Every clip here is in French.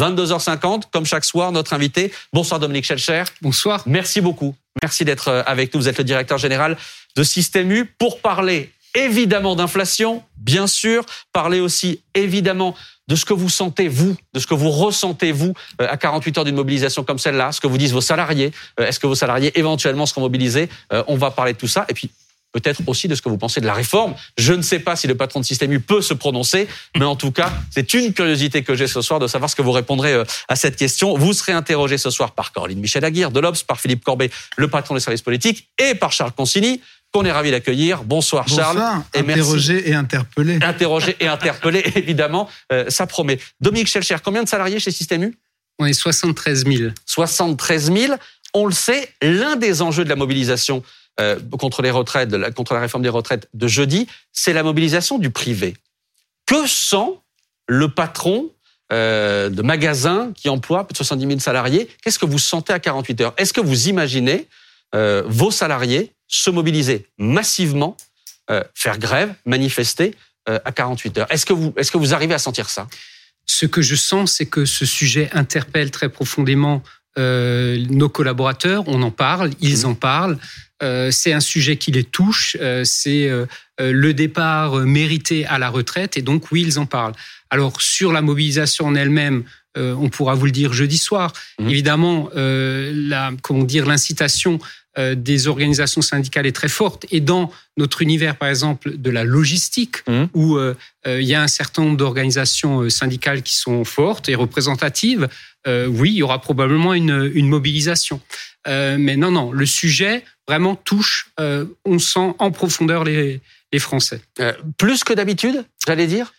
22h50, comme chaque soir, notre invité. Bonsoir Dominique Schelcher. Bonsoir. Merci beaucoup. Merci d'être euh, avec nous. Vous êtes le directeur général de Système U pour parler évidemment d'inflation, bien sûr, parler aussi évidemment de ce que vous sentez, vous, de ce que vous ressentez, vous, euh, à 48 heures d'une mobilisation comme celle-là, ce que vous disent vos salariés. Euh, est-ce que vos salariés éventuellement seront mobilisés? On va parler de tout ça. Et puis, peut-être aussi de ce que vous pensez de la réforme. Je ne sais pas si le patron de Système U peut se prononcer, mais en tout cas, c'est une curiosité que j'ai ce soir de savoir ce que vous répondrez euh, à cette question. Vous serez interrogé ce soir par Caroline Michel Aguirre de l'Obs, par Philippe Corbet, le patron des services politiques, et par Charles Consigny, qu'on est ravi d'accueillir. Bonsoir, Charles. Bonsoir. Et interrogé et interpellé. Interrogé et interpellé, évidemment, euh, ça promet. Dominique Schelcher, combien de salariés chez Système U? On est 73 000. 73 000. On le sait, l'un des enjeux de la mobilisation euh, contre les retraites, contre la réforme des retraites de jeudi, c'est la mobilisation du privé. Que sent le patron euh, de magasin qui emploie plus de 70 000 salariés? Qu'est-ce que vous sentez à 48 heures? Est-ce que vous imaginez euh, vos salariés se mobiliser massivement, faire grève, manifester à 48 heures? Est-ce que vous est-ce que vous arrivez à sentir ça? Ce que je sens, c'est que ce sujet interpelle très profondément nos collaborateurs. On en parle, ils mmh. en parlent. Euh, c'est un sujet qui les touche, euh, c'est euh, le départ mérité à la retraite, et donc oui, ils en parlent. Alors sur la mobilisation en elle-même, on pourra vous le dire jeudi soir. Mmh. Évidemment, la, comment dire, l'incitation des organisations syndicales est très forte. Et dans notre univers, par exemple, de la logistique, mmh. où il y a un certain nombre d'organisations syndicales qui sont fortes et représentatives, oui, il y aura probablement une, une mobilisation. mais non, non, le sujet, vraiment touche, euh, on sent en profondeur les, les Français. Euh, plus que d'habitude, j'allais dire?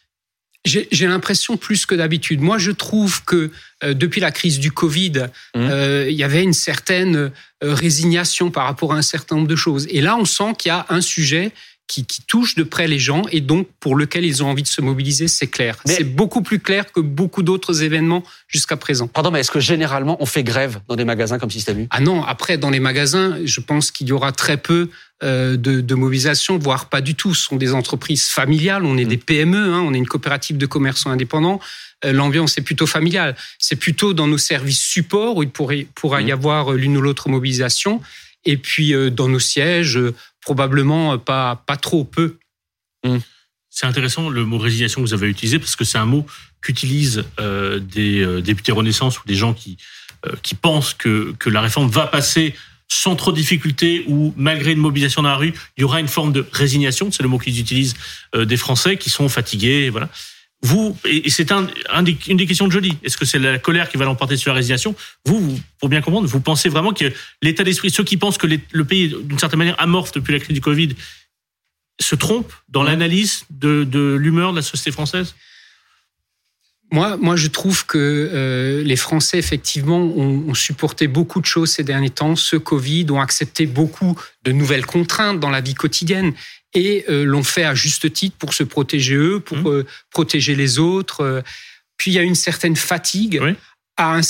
J'ai l'impression plus que d'habitude. Moi, je trouve que euh, depuis la crise du Covid, mmh. il y avait une certaine résignation par rapport à un certain nombre de choses. Et là, on sent qu'il y a un sujet qui, touche de près les gens et donc pour lequel ils ont envie de se mobiliser, c'est clair. C'est beaucoup plus clair que beaucoup d'autres événements jusqu'à présent. Pardon, mais est-ce que généralement on fait grève dans des magasins comme Système U? Ah non, après dans les magasins, je pense qu'il y aura très peu euh, de, mobilisation, voire pas du tout. Ce sont des entreprises familiales, on est des mmh. PME, hein, on est une coopérative de commerçants indépendants. Euh, l'ambiance est plutôt familiale. C'est plutôt dans nos services support où il pourrait, pourra y mmh. avoir l'une ou l'autre mobilisation. Et puis euh, dans nos sièges, probablement pas, pas trop peu. Mmh. C'est intéressant le mot résignation que vous avez utilisé parce que c'est un mot qu'utilisent euh, des euh, députés Renaissance ou des gens qui, euh, qui pensent que, que la réforme va passer sans trop de difficultés ou malgré une mobilisation dans la rue, il y aura une forme de résignation. C'est le mot qu'ils utilisent des Français qui sont fatigués. Voilà. Vous, et c'est un, une des questions de jeudi, est-ce que c'est la colère qui va l'emporter sur la résignation vous, pour bien comprendre, vous pensez vraiment que l'état d'esprit, ceux qui pensent que le pays, d'une certaine manière, amorphe depuis la crise du Covid, se trompent dans l'analyse de, de l'humeur de la société française? Moi, moi, je trouve que euh, les Français, effectivement, ont, ont, supporté beaucoup de choses ces derniers temps. Ce Covid ont accepté beaucoup de nouvelles contraintes dans la vie quotidienne et euh, l'ont fait à juste titre pour se protéger eux, pour mmh. euh, protéger les autres. Euh. Puis il y a une certaine fatigue. Oui. À,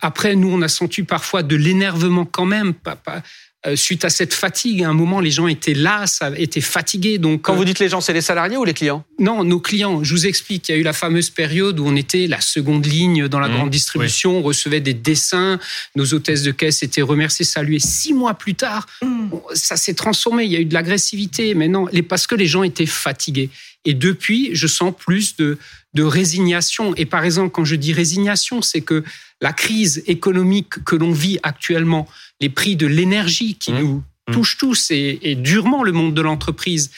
après, nous, on a senti parfois de l'énervement quand même, pas, pas, euh, suite à cette fatigue. À un moment, les gens étaient là, étaient fatigués. Donc, quand vous dites les gens, c'est les salariés ou les clients? Non, nos clients. Je vous explique. Il y a eu la fameuse période où on était la seconde ligne dans la mmh, grande distribution. On recevait des dessins. Nos hôtesses de caisse étaient remerciées, saluées. Six mois plus tard, mmh. Ça s'est transformé. Il y a eu de l'agressivité. Mais non, parce que les gens étaient fatigués. Et depuis, je sens plus de, de résignation. Et par exemple, quand je dis résignation, c'est que la crise économique que l'on vit actuellement, les prix de l'énergie qui mmh. nous mmh. touchent tous et, durement le monde de l'entreprise.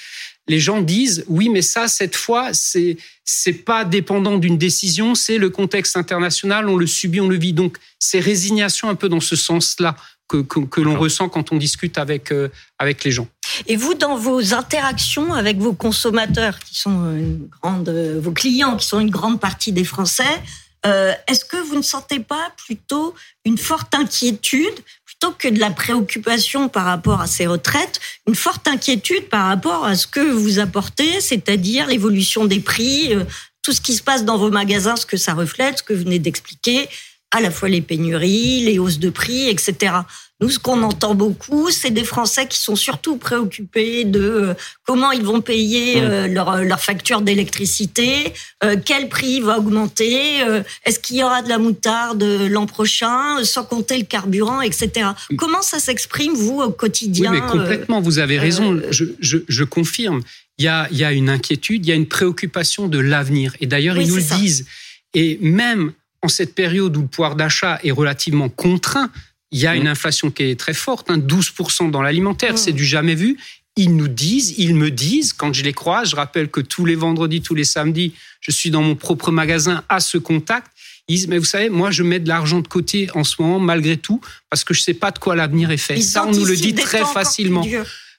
Les gens disent oui, mais ça, cette fois, c'est c'est pas dépendant d'une décision, c'est le contexte international, on le subit, on le vit. Donc, c'est résignation un peu dans ce sens-là que, que, l'on ressent quand on discute avec, euh, avec les gens. Et vous, dans vos interactions avec vos consommateurs, qui sont une grande, vos clients, qui sont une grande partie des Français, euh, est-ce que vous ne sentez pas plutôt une forte inquiétude plutôt que de la préoccupation par rapport à ces retraites, une forte inquiétude par rapport à ce que vous apportez, c'est-à-dire l'évolution des prix, euh, tout ce qui se passe dans vos magasins, ce que ça reflète, ce que vous venez d'expliquer, à la fois les pénuries, les hausses de prix, etc. Nous, ce qu'on entend beaucoup, c'est des Français qui sont surtout préoccupés de euh, comment ils vont payer mmh. euh, leur, leur facture d'électricité, euh, quel prix va augmenter, est-ce qu'il y aura de la moutarde l'an prochain, sans compter le carburant, etc. Mmh. Comment ça s'exprime, vous, au quotidien Oui, mais complètement, vous avez raison, je, je, je confirme. Il y, a, il y a une inquiétude, il y a une préoccupation de l'avenir. Et d'ailleurs, ils nous le disent. Et même en cette période où le pouvoir d'achat est relativement contraint, il y a une mmh. inflation qui est très forte, hein, 12% dans l'alimentaire, c'est mmh. du jamais vu. Ils nous disent, ils me disent, quand je les croise, je rappelle que tous les vendredis, tous les samedis, je suis dans mon propre magasin à ce contact. Ils disent, mais vous savez, moi, je mets de l'argent de côté en ce moment, malgré tout, parce que je ne sais pas de quoi l'avenir est fait. Ça, on nous le dit très facilement.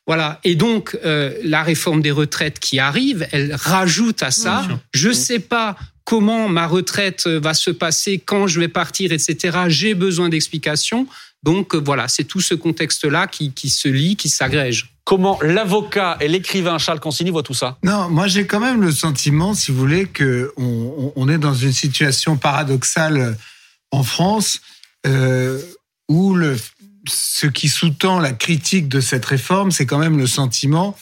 Voilà. Et donc, euh, la réforme des retraites qui arrive, elle rajoute à ça. Je ne sais pas comment ma retraite va se passer, quand je vais partir, etc. J'ai besoin d'explications. Donc voilà, c'est tout ce contexte-là qui, se lie, qui s'agrège. Comment l'avocat et l'écrivain Charles Consigny voient tout ça? Non, moi j'ai quand même le sentiment, si vous voulez, que on, est dans une situation paradoxale en France euh, où le, ce qui sous-tend la critique de cette réforme, c'est quand même le sentiment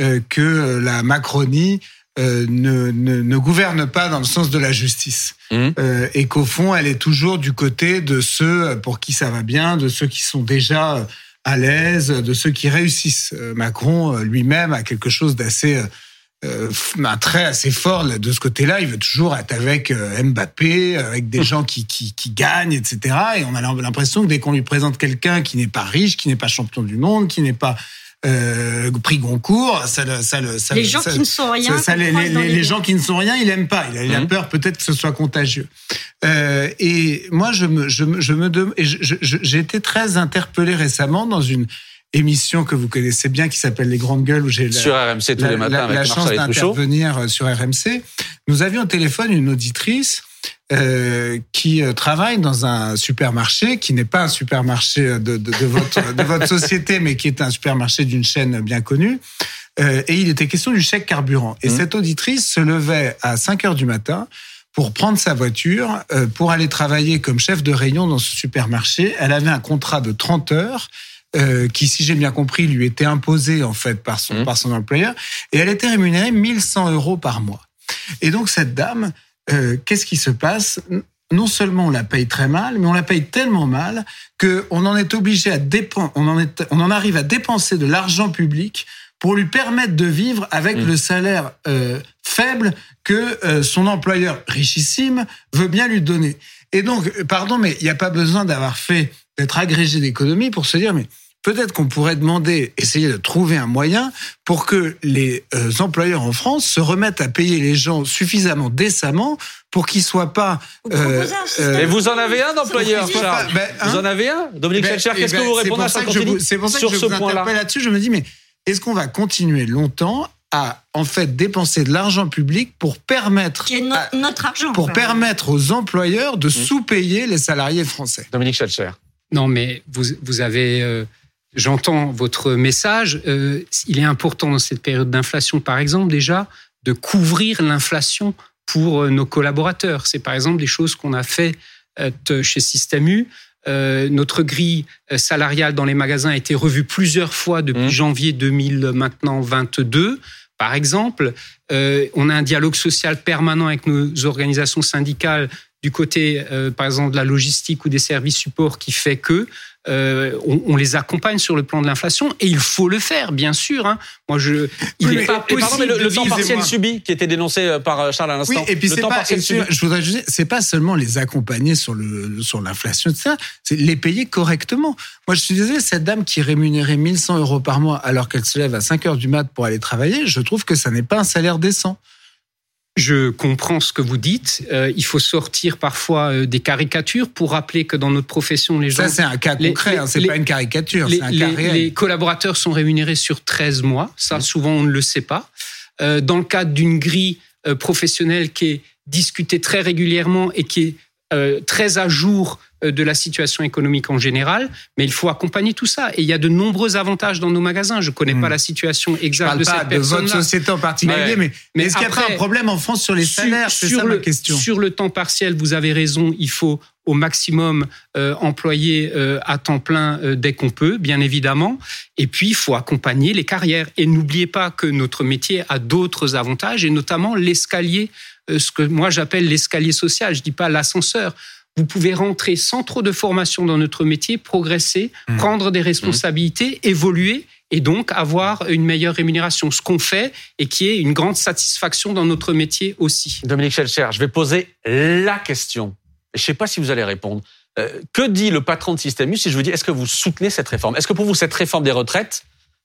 euh, que la Macronie euh, ne, ne, ne, gouverne pas dans le sens de la justice. Mmh. Euh, et qu'au fond, elle est toujours du côté de ceux pour qui ça va bien, de ceux qui sont déjà à l'aise, de ceux qui réussissent. Euh, Macron lui-même a quelque chose d'assez... Euh, un trait assez fort de ce côté-là. Il veut toujours être avec Mbappé, avec des gens qui, qui, qui gagnent, etc. Et on a l'impression que dès qu'on lui présente quelqu'un qui n'est pas riche, qui n'est pas champion du monde, qui n'est pas euh, prix Goncourt, ça, ça, ça, les gens qui ne sont rien, les, gens qui ne sont rien, il aime pas. Il a, mmh. peur peut-être que ce soit contagieux. Euh, et moi, je me, je, je me j'ai été très interpellé récemment dans une émission que vous connaissez bien qui s'appelle Les Grandes Gueules où j'ai sur RMC tous les matins avec la chance d'intervenir sur RMC. Nous avions au téléphone une auditrice euh, qui euh, travaille dans un supermarché qui n'est pas un supermarché de, de, votre, de votre société, mais qui est un supermarché d'une chaîne bien connue. Euh, et il était question du chèque carburant. Et mmh. cette auditrice se levait à 5 heures du matin pour prendre sa voiture, pour aller travailler comme chef de rayon dans ce supermarché. Elle avait un contrat de 30 heures. Qui, si j'ai bien compris, lui était imposé en fait par son, mmh. par son employeur, et elle était rémunérée 1100 euros par mois. Et donc cette dame, euh, qu'est-ce qui se passe? Non seulement on la paye très mal, mais on la paye tellement mal qu'on en est obligé à dépenser, on en est, on en arrive à dépenser de l'argent public pour lui permettre de vivre avec mmh. le salaire euh, faible que euh, son employeur richissime veut bien lui donner. Et donc, pardon, mais il n'y a pas besoin d'avoir fait d'être agrégé d'économie pour se dire, mais peut-être qu'on pourrait demander, essayer de trouver un moyen pour que les euh, employeurs en France se remettent à payer les gens suffisamment décemment pour qu'ils soient pas. Euh, euh, Et vous en avez un d'employeur, Charles ben, Vous hein en avez un, Dominique ben, Qu'est-ce que ben, vous répondez à ça C'est pour ça que je vous interpelle là-dessus. Je me dis, mais est-ce qu'on va continuer longtemps à en fait dépenser de l'argent public pour permettre notre argent pour permettre aux employeurs de mmh. sous-payer les salariés français? Dominique Schelcher. Non, mais vous, vous avez J'entends votre message. Euh, il est important dans cette période d'inflation, par exemple, déjà, de couvrir l'inflation pour euh, nos collaborateurs. C'est par exemple des choses qu'on a fait euh, chez Système U. notre grille salariale dans les magasins a été revue plusieurs fois depuis mmh. janvier 2022. Par exemple, on a un dialogue social permanent avec nos organisations syndicales du côté, par exemple, de la logistique ou des services supports qui fait que euh, on, les accompagne sur le plan de l'inflation et il faut le faire, bien sûr. Hein. Moi, je, il n'est pas possible. le, temps partiel subi qui était dénoncé euh, par euh, Charles à l'instant. Oui, et puis c'est pas, je voudrais juste, c'est pas seulement les accompagner sur le sur l'inflation, ça, c'est les payer correctement. Moi, je suis désolé, cette dame qui est rémunérée 1100 euros par mois alors qu'elle se lève à 5 heures du mat pour aller travailler, je trouve que ça n'est pas un salaire décent. Je comprends ce que vous dites. Euh, il faut sortir parfois euh, des caricatures pour rappeler que dans notre profession, les gens... Ça, c'est un cas concret, hein, c'est pas une caricature, c'est un cas réel. Les collaborateurs sont rémunérés sur 13 mois. Ça, mmh. souvent, on ne le sait pas. Euh, dans le cadre d'une grille professionnelle qui est discutée très régulièrement et qui est très à jour euh, de la situation économique en général, mais il faut accompagner tout ça. Et il y a de nombreux avantages dans nos magasins. Je connais pas Hmm. la situation exacte de cette pas de votre société en particulier, Mais- mais, mais est-ce qu'il y a pas un problème en France sur les Sur- salaires? C'est sur ça le, ma question. Sur le temps partiel, vous avez raison, il faut au maximum euh, employer euh, à temps plein euh, dès qu'on peut, bien évidemment. Et puis, il faut accompagner les carrières. Et n'oubliez pas que notre métier a d'autres avantages, et notamment l'escalier, euh, ce que moi j'appelle l'escalier social. Je dis pas l'ascenseur. Vous pouvez rentrer sans trop de formation dans notre métier, progresser, Mmh. prendre des responsabilités, évoluer et donc avoir une meilleure rémunération. Ce qu'on fait et qui est une grande satisfaction dans notre métier aussi. Dominique Schelcher, je vais poser la question. Je ne sais pas si vous allez répondre. Euh, que dit le patron de Système U si je vous dis, est-ce que vous soutenez cette réforme? Est-ce que pour vous, cette réforme des retraites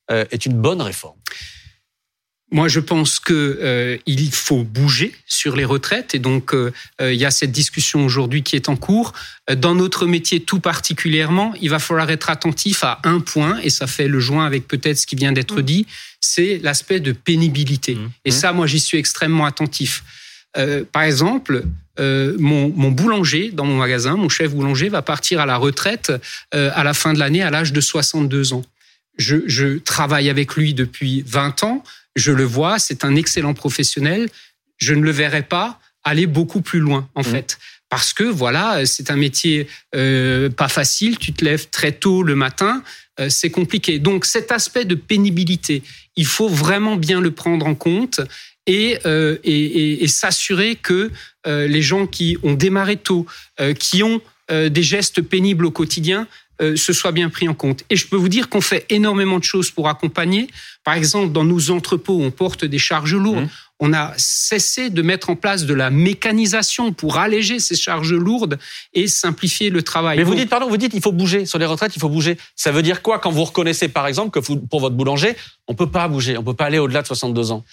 euh, est une bonne réforme? Moi, je pense que euh, il faut bouger sur les retraites et donc euh, euh, il y a cette discussion aujourd'hui qui est en cours. Euh, Dans notre métier tout particulièrement, il va falloir être attentif à un point et ça fait le joint avec peut-être ce qui vient d'être dit, c'est l'aspect de pénibilité. Mmh. Et ça, moi, j'y suis extrêmement attentif. Euh, par exemple, euh, mon, mon boulanger dans mon magasin, mon chef boulanger, va partir à la retraite euh, à la fin de l'année à l'âge de 62 ans. Je, je travaille avec lui depuis 20 ans. Je le vois, c'est un excellent professionnel. Je ne le verrai pas aller beaucoup plus loin, en Mhm. fait. Parce que voilà, c'est un métier euh, pas facile. Tu te lèves très tôt le matin, euh, c'est compliqué. Donc cet aspect de pénibilité, il faut vraiment bien le prendre en compte et, euh, et, et- et s'assurer que euh, les gens qui ont démarré tôt, euh, qui ont euh, des gestes pénibles au quotidien, euh, ce soit bien pris en compte. Et je peux vous dire qu'on fait énormément de choses pour accompagner. Par exemple, dans nos entrepôts, on porte des charges lourdes. Mhm. On a cessé de mettre en place de la mécanisation pour alléger ces charges lourdes et simplifier le travail. Mais vous dites, pardon, vous dites, il faut bouger sur les retraites, il faut bouger. Ça veut dire quoi quand vous reconnaissez, par exemple, que vous- pour votre boulanger, on peut pas bouger, on peut pas aller au-delà de 62 ans?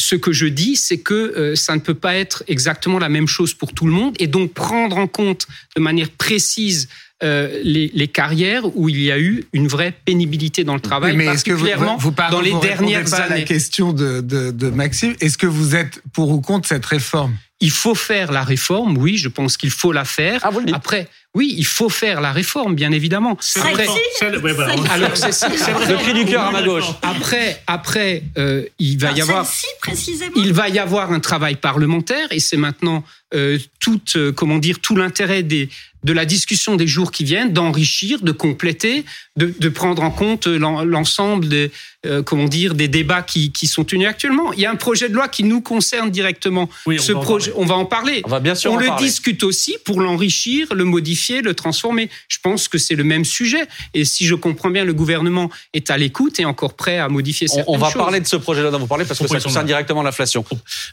Ce que je dis, c'est que euh, ça ne peut pas être exactement la même chose pour tout le monde, et donc prendre en compte de manière précise euh, les, les carrières où il y a eu une vraie pénibilité dans le travail, Oui, mais est-ce que vous, particulièrement vous, vous parlez- dans les vous dernières pas à années. la question de, de, de Maxime Est-ce que vous êtes pour ou contre cette réforme? Il faut faire la réforme, oui, je pense qu'il faut la faire. Ah, le. Après, oui, il faut faire la réforme, bien évidemment. C'est Après, vrai. Celle- ouais, alors c'est. Le cri du cœur à ma gauche. Après, après, euh, il va y avoir. Celle-ci, précisément? Il va y avoir un travail parlementaire et c'est maintenant euh, tout, euh, comment dire, tout l'intérêt des de la discussion des jours qui viennent, d'enrichir, de compléter, de, prendre en compte l'en- l'ensemble des, euh, comment dire, des débats qui, qui sont tenus actuellement. Il y a un projet de loi qui nous concerne directement. Oui, on Ce va en projet, parler. on va en parler. On va bien sûr On en le parler. discute aussi pour l'enrichir, le modifier, le transformer. Je pense que c'est le même sujet. Et si je comprends bien, le gouvernement est à l'écoute et encore prêt à modifier On, certaines on va choses. parler de ce projet-là dont vous parlez parce que ça concerne directement l'inflation.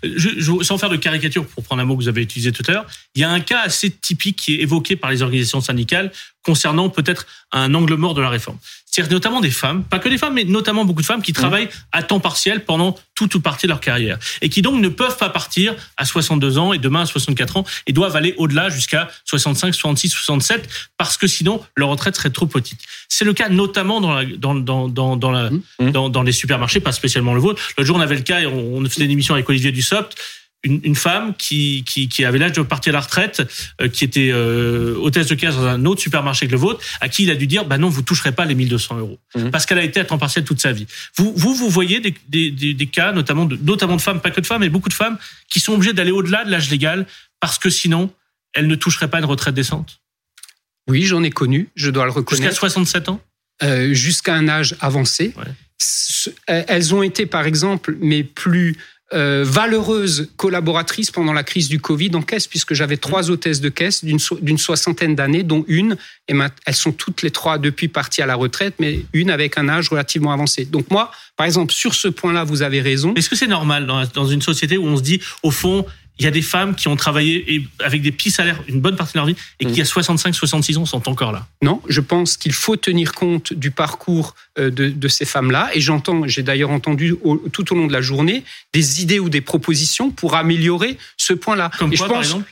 Je, je- sans faire de caricature, pour prendre un mot que vous avez utilisé tout à l'heure, il y a un cas assez typique qui est évoqué par les organisations syndicales concernant peut-être un angle mort de la réforme. C'est-à-dire notamment des femmes, pas que des femmes, mais notamment beaucoup de femmes qui travaillent à temps partiel pendant toute ou partie de leur carrière et qui donc ne peuvent pas partir à 62 ans et demain à 64 ans et doivent aller au-delà jusqu'à 65, 66, 67 parce que sinon leur retraite serait trop petite. C'est le cas notamment dans, la, dans, dans, dans, dans, la, Mmh. dans, dans les supermarchés, pas spécialement le vôtre. L'autre jour, on avait le cas, et on, on faisait une émission avec Olivier Dussopt, une, une femme qui, qui, qui avait l'âge de partir à la retraite, euh, qui était euh, hôtesse de caisse dans un autre supermarché que le vôtre, à qui il a dû dire, bah non, vous toucherez pas les 1200 euros, Mhm. parce qu'elle a été à temps partiel toute sa vie. Vous, vous, vous voyez des, des, des, des cas, notamment de, notamment de femmes, pas que de femmes, mais beaucoup de femmes, qui sont obligées d'aller au-delà de l'âge légal, parce que sinon, elles ne toucheraient pas une retraite décente. Oui, j'en ai connu, je dois le Jusqu'à reconnaître. 67 ans? Euh, jusqu'à un âge avancé. Ouais. Elles ont été, par exemple, mes plus euh, valeureuses collaboratrices pendant la crise du Covid en caisse, puisque j'avais trois hôtesses de caisse d'une so- d'une soixantaine d'années, dont une, et elles sont toutes les trois depuis parties à la retraite, mais une avec un âge relativement avancé. Donc moi, par exemple, sur ce point-là, vous avez raison. Est-ce que c'est normal dans, dans une société où on se dit, au fond, il y a des femmes qui ont travaillé et avec des petits salaires une bonne partie de leur vie et qui, à 65, 66 ans, sont encore là Non, je pense qu'il faut tenir compte du parcours euh, de, de ces femmes-là. Et j'entends, j'ai d'ailleurs entendu au- tout au long de la journée des idées ou des propositions pour améliorer ce point-là. Comme Et quoi, je par exemple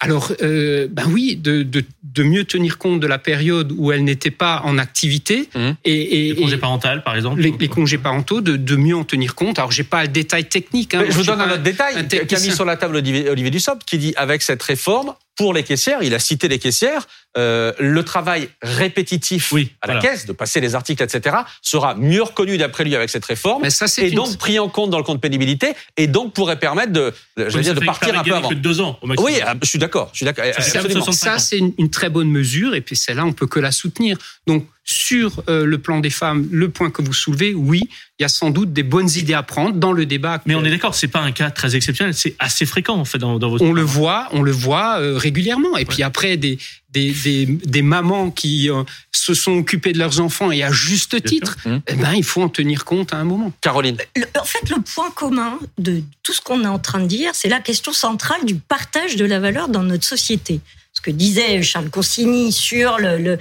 alors, euh, ben oui, de, de, de mieux tenir compte de la période où elles n'étaient pas en activité Mhm. et, et- Les congés parentaux, par exemple les, les congés parentaux, de, de mieux en tenir compte. Alors, j'ai pas le détail technique. hein. Je vous donne un autre détail un qu'a mis sur la table Olivier, Olivier Dussopt qui dit avec cette réforme, pour les caissières, il a cité les caissières, euh, le travail répétitif Oui, à la voilà. caisse, de passer les articles, etc., sera mieux reconnu d'après lui avec cette réforme, Mais ça, c'est et une- donc pris en compte dans le compte pénibilité, et donc pourrait permettre de, je dire, de partir un peu avant. que de deux ans au maximum. Oui, ah, je suis d'accord, je suis d'accord. Ça fait absolument. 65 Ça, ans. c'est une, une très bonne mesure, et puis celle-là, on peut que la soutenir. Donc, sur euh, le plan des femmes, le point que vous soulevez, oui, il y a sans doute des bonnes idées à prendre dans le débat. Mais on est d'accord, c'est pas un cas très exceptionnel, c'est assez fréquent en fait dans, dans votre. on le voit, on le voit euh, régulièrement. Et puis après, des, des, des, des mamans qui euh, se sont occupées de leurs enfants et à juste Bien titre. Mmh. eh ben, il faut en tenir compte à un moment. Caroline. Le- en fait, le point commun de tout ce qu'on est en train de dire, c'est la question centrale du partage de la valeur dans notre société. Ce que disait Charles Consigny sur le-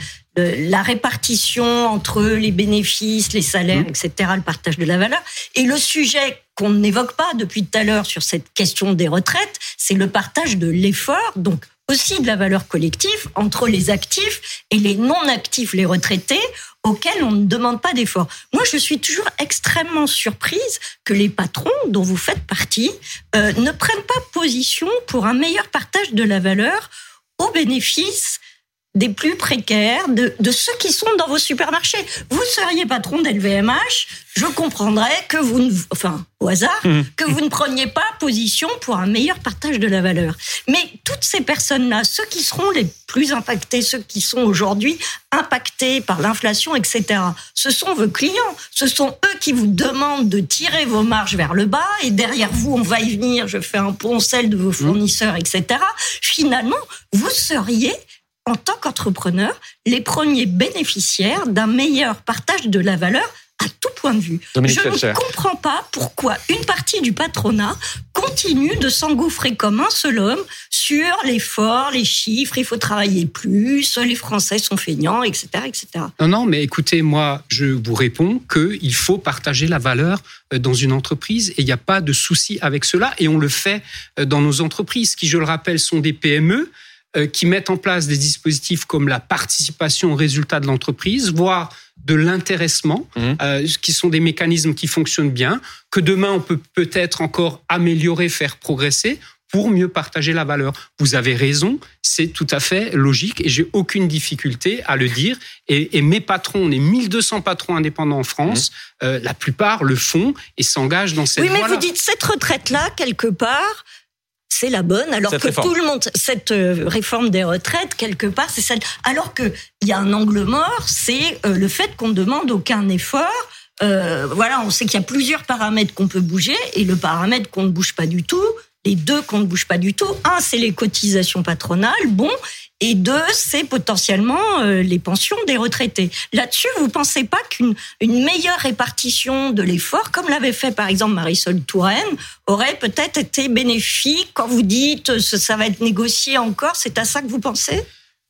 la répartition entre les bénéfices, les salaires, etc., le partage de la valeur. Et le sujet qu'on n'évoque pas depuis tout à l'heure sur cette question des retraites, c'est le partage de l'effort, donc aussi de la valeur collective entre les actifs et les non-actifs, les retraités, auxquels on ne demande pas d'effort. Moi, je suis toujours extrêmement surprise que les patrons dont vous faites partie euh, ne prennent pas position pour un meilleur partage de la valeur au bénéfice des plus précaires, de, de ceux qui sont dans vos supermarchés. Vous seriez patron d'LVMH, je comprendrais que vous, ne, enfin, au hasard, Mhm. que vous ne preniez pas position pour un meilleur partage de la valeur. Mais toutes ces personnes-là, ceux qui seront les plus impactés, ceux qui sont aujourd'hui impactés par l'inflation, etc., ce sont vos clients. Ce sont eux qui vous demandent de tirer vos marges vers le bas et derrière vous, on va y venir, je fais un poncel de vos fournisseurs, etc. Finalement, vous seriez en tant qu'entrepreneur, les premiers bénéficiaires d'un meilleur partage de la valeur à tout point de vue. Dominique Je ne comprends pas pourquoi une partie du patronat continue de s'engouffrer comme un seul homme sur l'effort, les chiffres, il faut travailler plus, les Français sont feignants, etc. etc. Non, non, mais écoutez, moi, je vous réponds qu'il faut partager la valeur euh, dans une entreprise et il n'y a pas de souci avec cela et on le fait euh, dans nos entreprises qui, je le rappelle, sont des PME qui mettent en place des dispositifs comme la participation aux résultats de l'entreprise, voire de l'intéressement, Mhm. euh, qui sont des mécanismes qui fonctionnent bien, que demain on peut peut-être encore améliorer, faire progresser pour mieux partager la valeur. Vous avez raison, c'est tout à fait logique et j'ai aucune difficulté à le dire. Et, et mes patrons, on est 1200 patrons indépendants en France, euh, la plupart le font et s'engagent dans cette Oui, mais voie-là. vous dites cette retraite-là, quelque part, c'est la bonne, alors Cette que réforme. tout le monde, cette euh, réforme des retraites, quelque part, c'est celle. Alors qu'il y a un angle mort, c'est euh, le fait qu'on ne demande aucun effort. Euh, voilà, on sait qu'il y a plusieurs paramètres qu'on peut bouger, et le paramètre qu'on ne bouge pas du tout, les deux qu'on ne bouge pas du tout, un, c'est les cotisations patronales, bon, et deux, c'est potentiellement euh, les pensions des retraités. Là-dessus, vous pensez pas qu'une une meilleure répartition de l'effort, comme l'avait fait par exemple Marisol Touraine, aurait peut-être été bénéfique quand vous dites euh, ça ça va être négocié encore C'est à ça que vous pensez?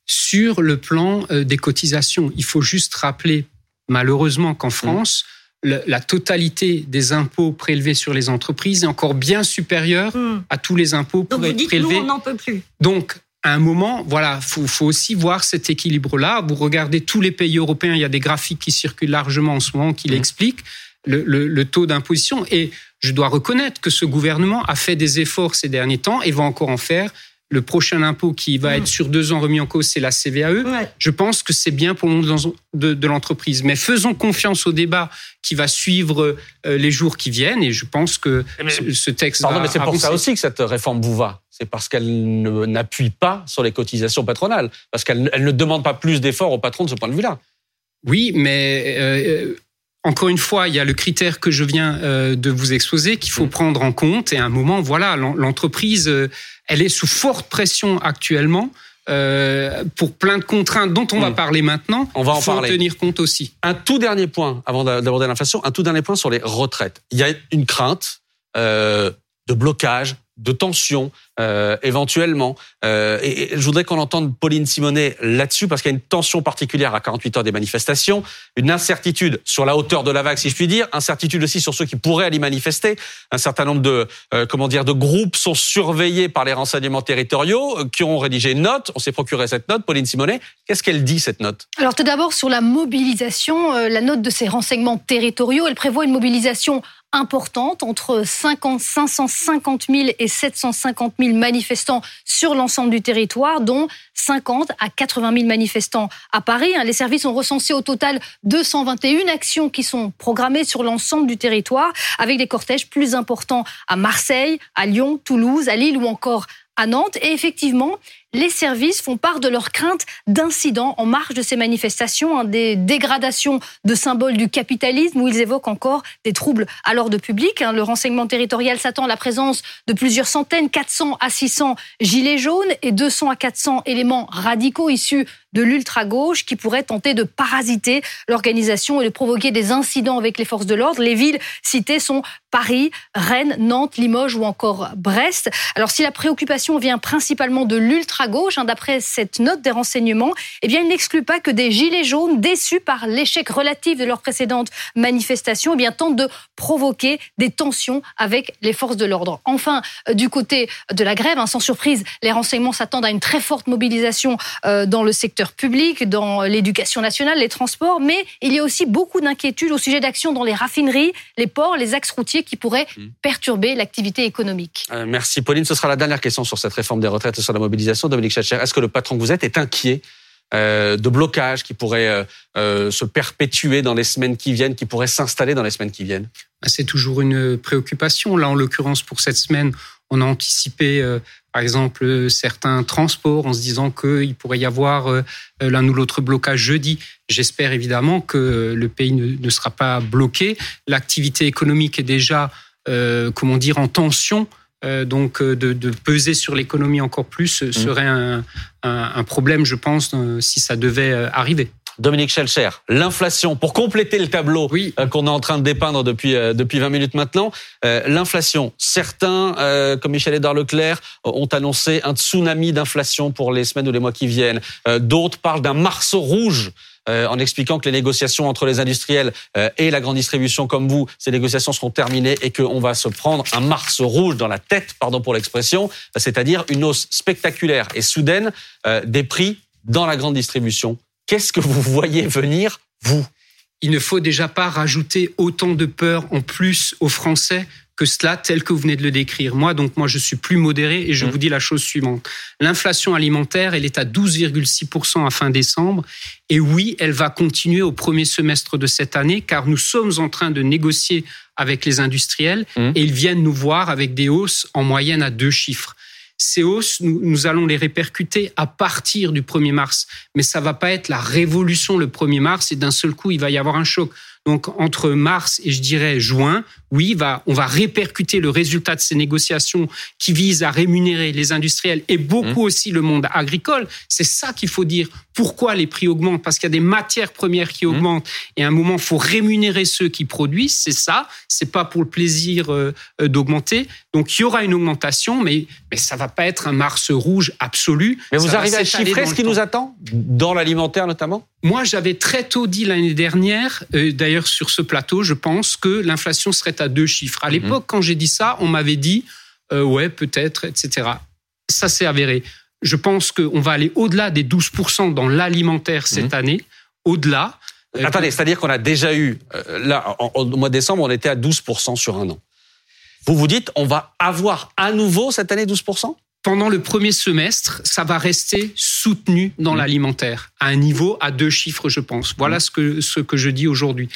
Sur le plan euh, des cotisations. Il faut juste rappeler, malheureusement, Mmh. qu'en France, le- la totalité des impôts prélevés sur les entreprises est encore bien supérieure Hmm. à tous les impôts Donc pour vous être dites nous prélevés. on n'en peut plus. Donc, à un moment, voilà, faut, faut aussi voir cet équilibre-là. Vous regardez tous les pays européens, il y a des graphiques qui circulent largement en ce moment qui Mhm. l'expliquent le, le- le taux d'imposition. Et je dois reconnaître que ce gouvernement a fait des efforts ces derniers temps et va encore en faire. Le prochain impôt qui va Mhm. être sur deux ans remis en cause, c'est la CVAE. Ouais. Je pense que c'est bien pour le monde de, de l'entreprise. Mais faisons confiance au débat qui va suivre euh, les jours qui viennent. Et je pense que Mais- ce, ce texte Pardon, va mais c'est pour ça aussi que cette réforme vous va. C'est parce qu'elle ne- n'appuie pas sur les cotisations patronales. Parce qu'elle ne- elle ne demande pas plus d'efforts aux patrons de ce point de vue-là. Oui, mais euh, encore une fois, il y a le critère que je viens euh, de vous exposer qu'il faut Mm. prendre en compte. Et à un moment, voilà, l'en- l'entreprise, euh, elle est sous forte pression actuellement euh, pour plein de contraintes dont on va Mm. parler maintenant. On va en faut parler. tenir compte aussi. Un tout dernier point, avant d'a- d'aborder l'inflation, un tout dernier point sur les retraites. Il y a une crainte euh, de blocage, de tension, euh, éventuellement. Euh, et, je voudrais qu'on entende Pauline Simonet là-dessus, parce qu'il y a une tension particulière à 48 heures des manifestations, une incertitude sur la hauteur de la vague, si je puis dire, incertitude aussi sur ceux qui pourraient aller manifester. Un certain nombre de, euh, comment dire, de groupes sont surveillés par les renseignements territoriaux, euh, qui ont rédigé une note. On s'est procuré cette note. Pauline Simonet, qu'est-ce qu'elle dit, cette note? Alors tout d'abord sur la mobilisation, euh, la note de ces renseignements territoriaux, elle prévoit une mobilisation importante, entre 50, 550 000 et 750 000 manifestants sur l'ensemble du territoire, dont 50 à 80 000 manifestants à Paris. Les services ont recensé au total 221 actions qui sont programmées sur l'ensemble du territoire, avec des cortèges plus importants à Marseille, à Lyon, Toulouse, à Lille ou encore à Nantes. Et effectivement, les services font part de leur crainte d'incidents en marge de ces manifestations, hein, des dégradations de symboles du capitalisme où ils évoquent encore des troubles à l'ordre public. Hein. Le renseignement territorial s'attend à la présence de plusieurs centaines, 400 à 600 gilets jaunes et 200 à 400 éléments radicaux issus de l'ultra-gauche qui pourraient tenter de parasiter l'organisation et de provoquer des incidents avec les forces de l'ordre. Les villes citées sont Paris, Rennes, Nantes, Limoges ou encore Brest. Alors si la préoccupation vient principalement de l'ultra à gauche, hein, d'après cette note des renseignements, eh bien, il n'exclut pas que des gilets jaunes, déçus par l'échec relatif de leurs précédentes manifestations, eh bien, tentent de provoquer des tensions avec les forces de l'ordre. Enfin, euh, du côté de la grève, hein, sans surprise, les renseignements s'attendent à une très forte mobilisation euh, dans le secteur public, dans l'éducation nationale, les transports, mais il y a aussi beaucoup d'inquiétudes au sujet d'actions dans les raffineries, les ports, les axes routiers qui pourraient mmh. perturber l'activité économique. Euh, merci Pauline. Ce sera la dernière question sur cette réforme des retraites et sur la mobilisation. Dominique est-ce que le patron que vous êtes est inquiet euh, de blocage qui pourrait euh, euh, se perpétuer dans les semaines qui viennent, qui pourrait s'installer dans les semaines qui viennent? Bah, C'est toujours une préoccupation. Là, en l'occurrence, pour cette semaine, on a anticipé, par exemple, certains transports en se disant qu'il pourrait y avoir l'un ou l'autre blocage jeudi. J'espère évidemment que le pays ne, sera pas bloqué. L'activité économique est déjà, comment dire, en tension euh, donc euh, de, de, peser sur l'économie encore plus mmh. serait un, un, un, problème, je pense, euh, si ça devait arriver. Dominique Schelcher, l'inflation, pour compléter le tableau oui. qu'on est en train de dépeindre depuis, depuis 20 minutes maintenant, l'inflation, certains, comme Michel-Édouard Leclerc, ont annoncé un tsunami d'inflation pour les semaines ou les mois qui viennent. D'autres parlent d'un marceau rouge euh, en expliquant que les négociations entre les industriels euh, et la grande distribution comme vous, ces négociations seront terminées et qu'on va se prendre un mars rouge dans la tête, pardon pour l'expression, c'est-à-dire une hausse spectaculaire et soudaine euh, des prix dans la grande distribution. Qu'est-ce que vous voyez venir, vous? Il ne faut déjà pas rajouter autant de peur en plus aux Français que cela tel que vous venez de le décrire. Moi, donc, moi, je suis plus modéré et je mmh. vous dis la chose suivante. L'inflation alimentaire, elle est à 12,6% à fin décembre. Et oui, elle va continuer au premier semestre de cette année car nous sommes en train de négocier avec les industriels mmh. et ils viennent nous voir avec des hausses en moyenne à deux chiffres. Ces hausses, nous, nous, allons les répercuter à partir du 1er mars. Mais ça va pas être la révolution le 1er mars et d'un seul coup, il va y avoir un choc. Donc entre mars et je dirais juin, oui, va, on va répercuter le résultat de ces négociations qui visent à rémunérer les industriels et beaucoup mmh. aussi le monde agricole. C'est ça qu'il faut dire. Pourquoi les prix augmentent? Parce qu'il y a des matières premières qui mmh. augmentent et à un moment, il faut rémunérer ceux qui produisent. C'est ça. C'est pas pour le plaisir euh, euh, d'augmenter. Donc il y aura une augmentation, mais mais ça va pas être un mars rouge absolu. Mais vous arrivez à chiffrer ce qui nous attend? Dans l'alimentaire notamment? Moi, j'avais très tôt dit l'année dernière, euh, d'ailleurs sur ce plateau, je pense que l'inflation serait à deux chiffres. À mhm. l'époque, quand j'ai dit ça, on m'avait dit euh, ouais, peut-être, etc. Ça s'est avéré. Je pense qu'on va aller au-delà des 12% dans l'alimentaire cette mhm. année, au-delà. Euh, Attendez, c'est-à-dire qu'on a déjà eu, euh, là, au mois de décembre, on était à 12% sur un an. Vous vous dites, on va avoir à nouveau cette année 12% pendant le premier semestre, ça va rester soutenu dans mhm. l'alimentaire, à un niveau à deux chiffres, je pense. Voilà ce que, ce que je dis aujourd'hui.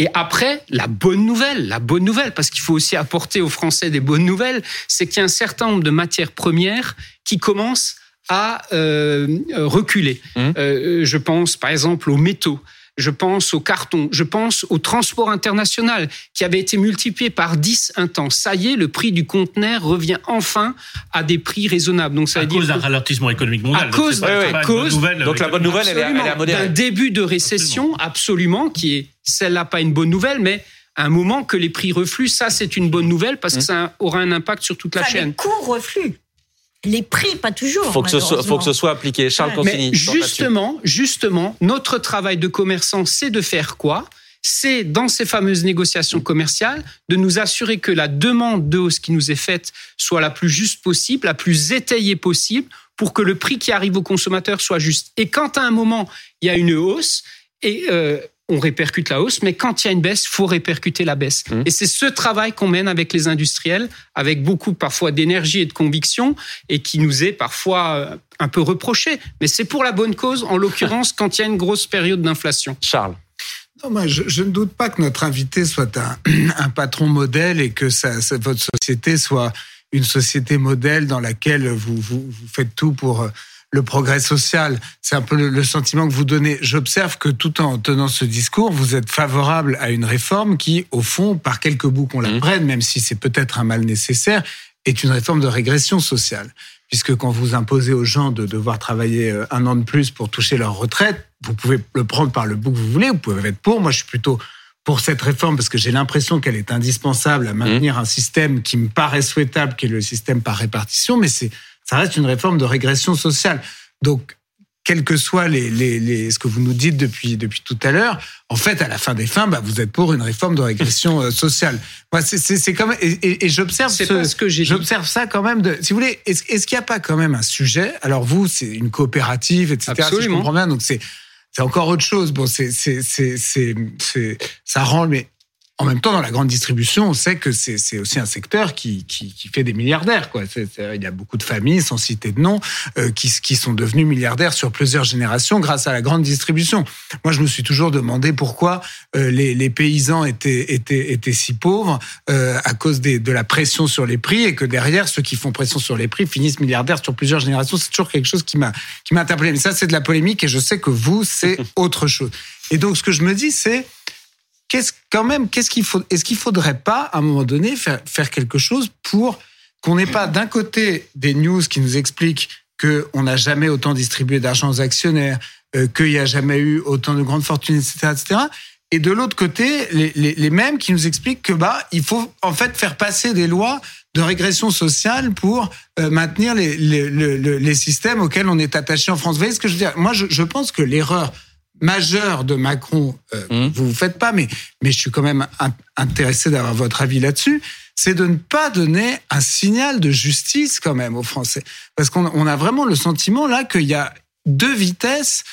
Et après, la bonne nouvelle, la bonne nouvelle, parce qu'il faut aussi apporter aux Français des bonnes nouvelles, c'est qu'il y a un certain nombre de matières premières qui commencent à euh, reculer. Mmh. Euh, je pense par exemple aux métaux je pense au carton, je pense au transport international qui avait été multiplié par 10 un temps. Ça y est, le prix du conteneur revient enfin à des prix raisonnables. Donc ça à cause d'un ralentissement économique mondial. À cause, donc la bonne nouvelle, elle est, à modérer. Un début de récession, absolument, qui est celle-là pas une bonne nouvelle, mais à un moment que les prix refluent, ça c'est une bonne nouvelle parce que mmh. ça aura un impact sur toute la chaîne. Les coûts refluent les prix, pas toujours. Faut que ce soit, faut que ce soit appliqué. Charles Mais justement, justement, notre travail de commerçant, c'est de faire quoi? C'est dans ces fameuses négociations commerciales de nous assurer que la demande de hausse qui nous est faite soit la plus juste possible, la plus étayée possible, pour que le prix qui arrive au consommateur soit juste. Et quand à un moment il y a une hausse, et euh, on répercute la hausse, mais quand il y a une baisse, faut répercuter la baisse. Mmh. Et c'est ce travail qu'on mène avec les industriels, avec beaucoup parfois d'énergie et de conviction, et qui nous est parfois euh, un peu reproché. Mais c'est pour la bonne cause, en l'occurrence, quand il y a une grosse période d'inflation. Charles. Non, moi, je, je ne doute pas que notre invité soit un, un patron modèle et que ça, ça- votre société soit une société modèle dans laquelle vous, vous, vous faites tout pour euh, le progrès social. C'est un peu le, le sentiment que vous donnez. J'observe que tout en tenant ce discours, vous êtes favorable à une réforme qui, au fond, par quelques bouts qu'on la Mhm. prenne, même si c'est peut-être un mal nécessaire, est une réforme de régression sociale. Puisque quand vous imposez aux gens de devoir travailler euh, un an de plus pour toucher leur retraite, vous pouvez le prendre par le bout que vous voulez, vous pouvez être pour. Moi, je suis plutôt pour cette réforme parce que j'ai l'impression qu'elle est indispensable à maintenir un système qui me paraît souhaitable, qui est le système par répartition, mais c'est, ça reste une réforme de régression sociale. Donc, quel que soit les, les, les, ce que vous nous dites depuis, depuis tout à l'heure, en fait, à la fin des fins, bah, vous êtes pour une réforme de régression euh, sociale. Moi, c'est, c'est, c'est quand même, et, et, et j'observe C'est ce- pas ce que j'ai dit. J'observe ça quand même. De, si vous voulez, est-ce, qu'il n'y a pas quand même un sujet? Alors vous, c'est une coopérative, etc. Si je Absolument. comprends bien, donc c'est c'est encore autre chose. Bon, c'est c'est c'est c'est c'est ça rend mais en même temps dans la grande distribution, on sait que c'est aussi un secteur qui qui, qui fait des milliardaires quoi. Il y a beaucoup de familles sans citer de nom euh, qui qui sont devenues milliardaires sur plusieurs générations grâce à la grande distribution. Moi, je me suis toujours demandé pourquoi euh, les, les paysans étaient étaient étaient si pauvres euh, à cause des, de la pression sur les prix et que derrière ceux qui font pression sur les prix finissent milliardaires sur plusieurs générations. C'est toujours quelque chose qui m'a qui m'a interpellé. Mais ça, c'est de la polémique et je sais que vous, c'est autre chose. Et donc, ce que je me dis, c'est quand même, qu'est-ce qu'il faut, est-ce qu'il faudrait pas à un moment donné faire quelque chose pour qu'on n'ait pas d'un côté des news qui nous expliquent que on n'a jamais autant distribué d'argent aux actionnaires, euh, qu'il n'y a jamais eu autant de grandes fortunes, etc., etc. Et de l'autre côté, les, mêmes qui nous expliquent que bah il faut en fait faire passer des lois de régression sociale pour euh, maintenir les, les, systèmes auxquels on est attaché en France. Vous voyez ce que je veux dire? Moi, je pense que l'erreur majeure de Macron, euh, Mhm. vous vous faites pas, mais mais je suis quand même in- intéressé d'avoir votre avis là-dessus. C'est de ne pas donner un signal de justice quand même aux Français, parce qu'on on a vraiment le sentiment là qu'il y a deux vitesses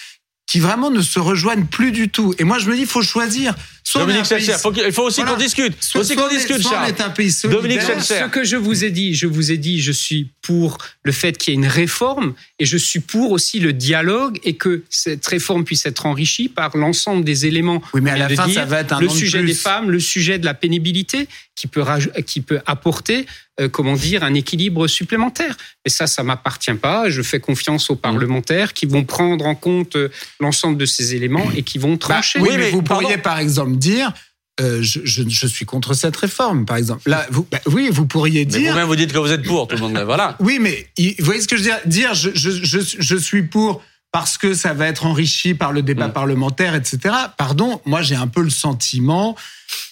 qui vraiment ne se rejoignent plus du tout. Et moi, je me dis, il faut choisir. Soit Dominique pays- faut il faut aussi Voilà. qu'on discute. Il faut soit- aussi qu'on discute, Charles. est un pays solidaire. Dominique Schelcher. ce que je vous ai dit, je vous ai dit, je suis pour le fait qu'il y ait une réforme et je suis pour aussi le dialogue et que cette réforme puisse être enrichie par l'ensemble des éléments. Oui, mais à la fin, dire. ça va être un le de sujet plus. des femmes, le sujet de la pénibilité qui peut qui peut apporter, euh, comment dire, un équilibre supplémentaire. Et ça, ça m'appartient pas. Je fais confiance aux Mmh. parlementaires qui vont prendre en compte euh, l'ensemble de ces éléments et qui vont Bah, trancher. oui, Oui, mais, mais vous pardon. pourriez par exemple dire, euh, je, je, je suis contre cette réforme, par exemple. Là, vous, bah, oui, vous pourriez Mais dire. vous-même, vous dites que vous êtes pour, tout le monde. Voilà. Oui, mais vous voyez ce que je veux dire? Dire, je, suis pour parce que ça va être enrichi par le débat Mm. parlementaire, etc. Pardon, moi j'ai un peu le sentiment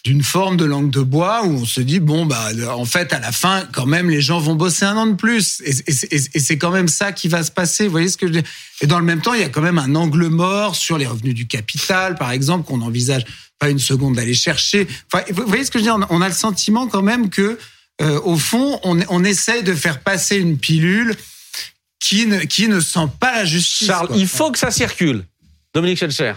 d'une forme de langue de bois où on se dit bon bah en fait à la fin quand même les gens vont bosser un an de plus et, et- et- et c'est quand même ça qui va se passer. Vous voyez ce que je veux dire? Et dans le même temps il y a quand même un angle mort sur les revenus du capital par exemple qu'on envisage pas une seconde d'aller chercher. Enfin, vous voyez ce que je veux dire? On a le sentiment quand même que euh, au fond, on, on essaye de faire passer une pilule qui ne, qui ne sent pas la justice. Charles, quoi. il faut que ça circule. Dominique Schelcher.